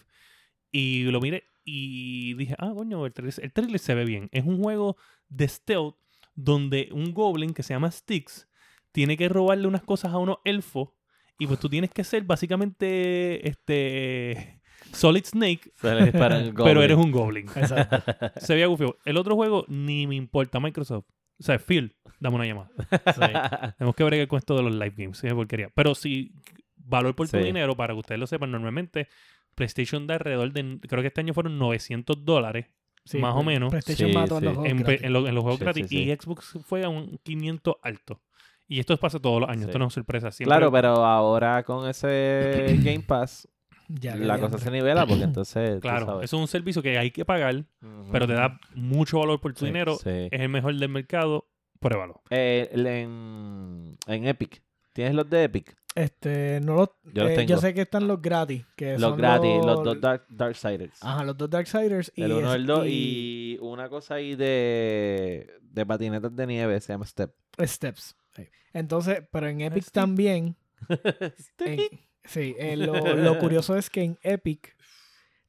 Y lo miré y dije, ah, coño, el trailer, el trailer se ve bien. Es un juego de stealth donde un goblin que se llama Sticks tiene que robarle unas cosas a unos elfos. Y pues tú tienes que ser básicamente este Solid Snake, Se le disparan el [LAUGHS] pero goblin. eres un goblin. Exacto. [LAUGHS] Se veía gufio. El otro juego ni me importa Microsoft. O sea, Phil, dame una llamada. [LAUGHS] Tenemos que bregar con esto de los live games. Es porquería. Pero si valor por tu Sí. dinero, para que ustedes lo sepan, normalmente PlayStation da alrededor de, creo que este año fueron 900 dólares Sí, Más o menos. PlayStation Sí, mató a sí. los juegos en, pe- gratis. en lo- en los juegos Sí, gratis. sí, sí. Y Xbox fue a un 500 alto. Y esto pasa todos los años. Sí. Esto no es sorpresa. Siempre- Claro, pero ahora con ese Game Pass, Ya, la cosa se nivela porque [CLEARS THROAT] entonces. tú Claro, sabes. eso es un servicio que hay que pagar, pero te da mucho valor por tu Sí, dinero. sí. Es el mejor del mercado. Pruébalo. Eh, el- en, en Epic. ¿Tienes los de Epic? Este, no los, Yo los eh, tengo. sé que están los gratis. Que Los son gratis, los, dos Dark, Darksiders. Ajá, los dos Darksiders. y el 1 es- el 2 y... una cosa ahí de, de patinetas de nieve se llama Step. Steps. sí. Entonces, pero en Epic Step. también. [LAUGHS] en- sí, eh, [LAUGHS] lo, lo curioso es que en Epic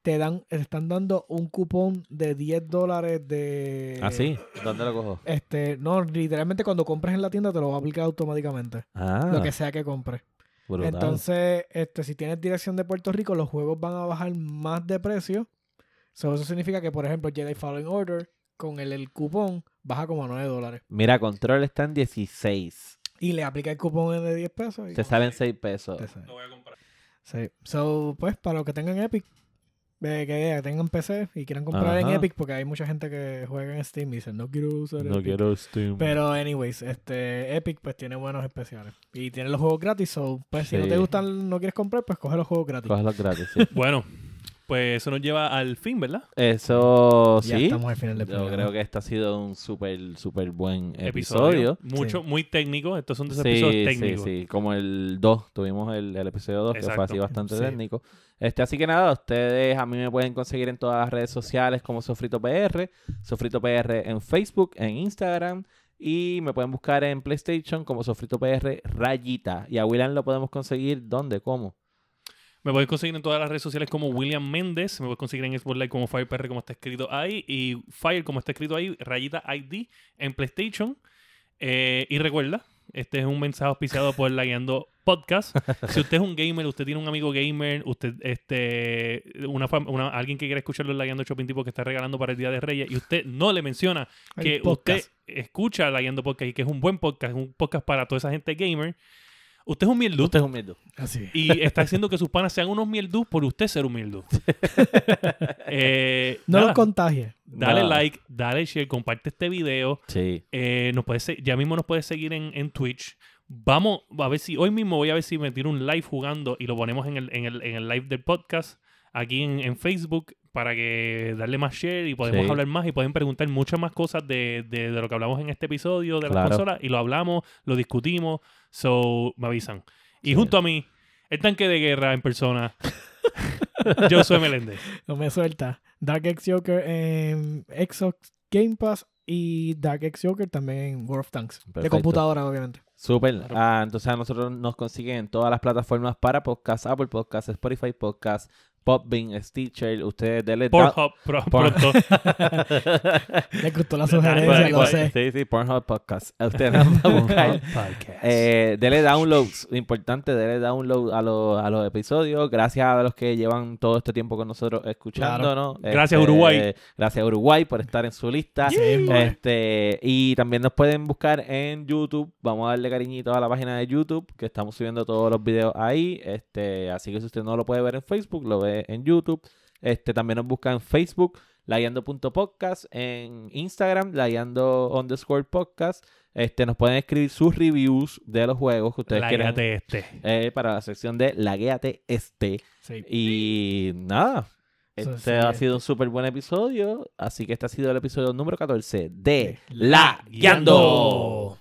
te dan, te están dando un cupón de 10 dólares de. ¿Ah, sí? ¿Dónde lo cojo? Este, no, literalmente cuando compres en la tienda te lo va a aplicar automáticamente. Ah, Lo que sea que compres. brutal. Entonces, este, si tienes dirección de Puerto Rico, los juegos van a bajar más de precio. So, eso significa que, por ejemplo, Jedi Fallen Order, con el, el cupón, baja como a 9 dólares. Mira, Control está en 16. Y le aplica el cupón de 10 pesos. y Te salen 6 pesos. te sale. Lo voy a comprar. Sí. So, pues, para los que tengan Epic, eh, que tengan PC y quieran comprar en Ajá. Epic, porque hay mucha gente que juega en Steam y dicen, no quiero usar No Epic". quiero Steam. Pero, anyways, este Epic pues tiene buenos especiales. Y tiene los juegos gratis, so, pues si no Sí. te gustan, no quieres comprar, pues coge los juegos gratis. Cógelos gratis, sí. [LAUGHS] Bueno, pues eso nos lleva al fin, ¿verdad? Eso Ya sí. estamos al final del Yo programa. creo que este ha sido un súper, súper buen episodio. Mucho, Sí. muy técnico. Estos son de esos Sí, episodios sí, técnicos. sí. Como el 2, tuvimos el, el episodio 2, que fue así bastante Sí. técnico. Este, así que nada, ustedes a mí me pueden conseguir en todas las redes sociales como Sofrito PR, Sofrito PR en Facebook, en Instagram. Y me pueden buscar en PlayStation como Sofrito PR Rayita. Y a William lo podemos conseguir ¿dónde? ¿Cómo? Me puedes conseguir en todas las redes sociales como William Méndez. Me puedes conseguir en Xbox Live como FirePR, como está escrito ahí. Y Fire, como está escrito ahí, rayita ID en PlayStation. Eh, y recuerda, este es un mensaje auspiciado por La Guiando Podcast. Si usted es un gamer, usted tiene un amigo gamer, usted, este, una, una- alguien que quiere escucharlo en La Guiando Shopping Tipo que está regalando para el Día de Reyes y usted no le menciona que usted escucha La Guiando Podcast y que es un buen podcast, un podcast para toda esa gente gamer, usted es un mierdú. Usted es un miedo. Así. Y está haciendo que sus panas sean unos mierdú por usted ser un mierdú. [LAUGHS] Eh, No nada, los contagie. dale No. like, dale share, comparte este video. Sí. Eh, nos puedes se- ya mismo nos puedes seguir en, en Twitch. Vamos a ver si, hoy mismo voy a ver si me tiro un live jugando y lo ponemos en el, en el, en el live del podcast aquí en, en Facebook para que darle más share y podemos Sí. hablar más y pueden preguntar muchas más cosas de, de- de lo que hablamos en este episodio de la Claro. consola y lo hablamos, lo discutimos, so me avisan. Y Sí. junto a mí, el tanque de guerra en persona, [LAUGHS] yo soy Meléndez. No me suelta. Dark X Joker en Xbox Game Pass y Dark X Joker también en World of Tanks. De computadora, obviamente. Súper. Ah, entonces a nosotros nos consiguen en todas las plataformas para podcast, Apple Podcast, Spotify Podcast, Popbean, Stitcher. Ustedes denle Pornhub pro- Porn- pronto. [LAUGHS] Le gustó la sugerencia, lo sé. Sí, sí, Pornhub Podcast. Ustedes van a buscar. Podcast. Eh, dele downloads, importante, dele download a, los- a los episodios. Gracias a los que llevan todo este tiempo con nosotros escuchándonos. Gracias, Este, Uruguay. Gracias a Uruguay por estar en su lista. Sí. Este, y también nos pueden buscar en YouTube. Vamos a darle cariñito a la página de YouTube, que estamos subiendo todos los videos ahí. Este, así que si usted no lo puede ver en Facebook, lo ve en YouTube. Este, también nos busca en Facebook laguiando.podcast, en Instagram, laguiando underscore podcast. Este, nos pueden escribir sus reviews de los juegos que ustedes quieran Lágate este. eh, para la sección de Laguéate Este. Sí. Y nada, este sí, ha sido un súper buen episodio. Así que este ha sido el episodio número 14 de De La Guiando.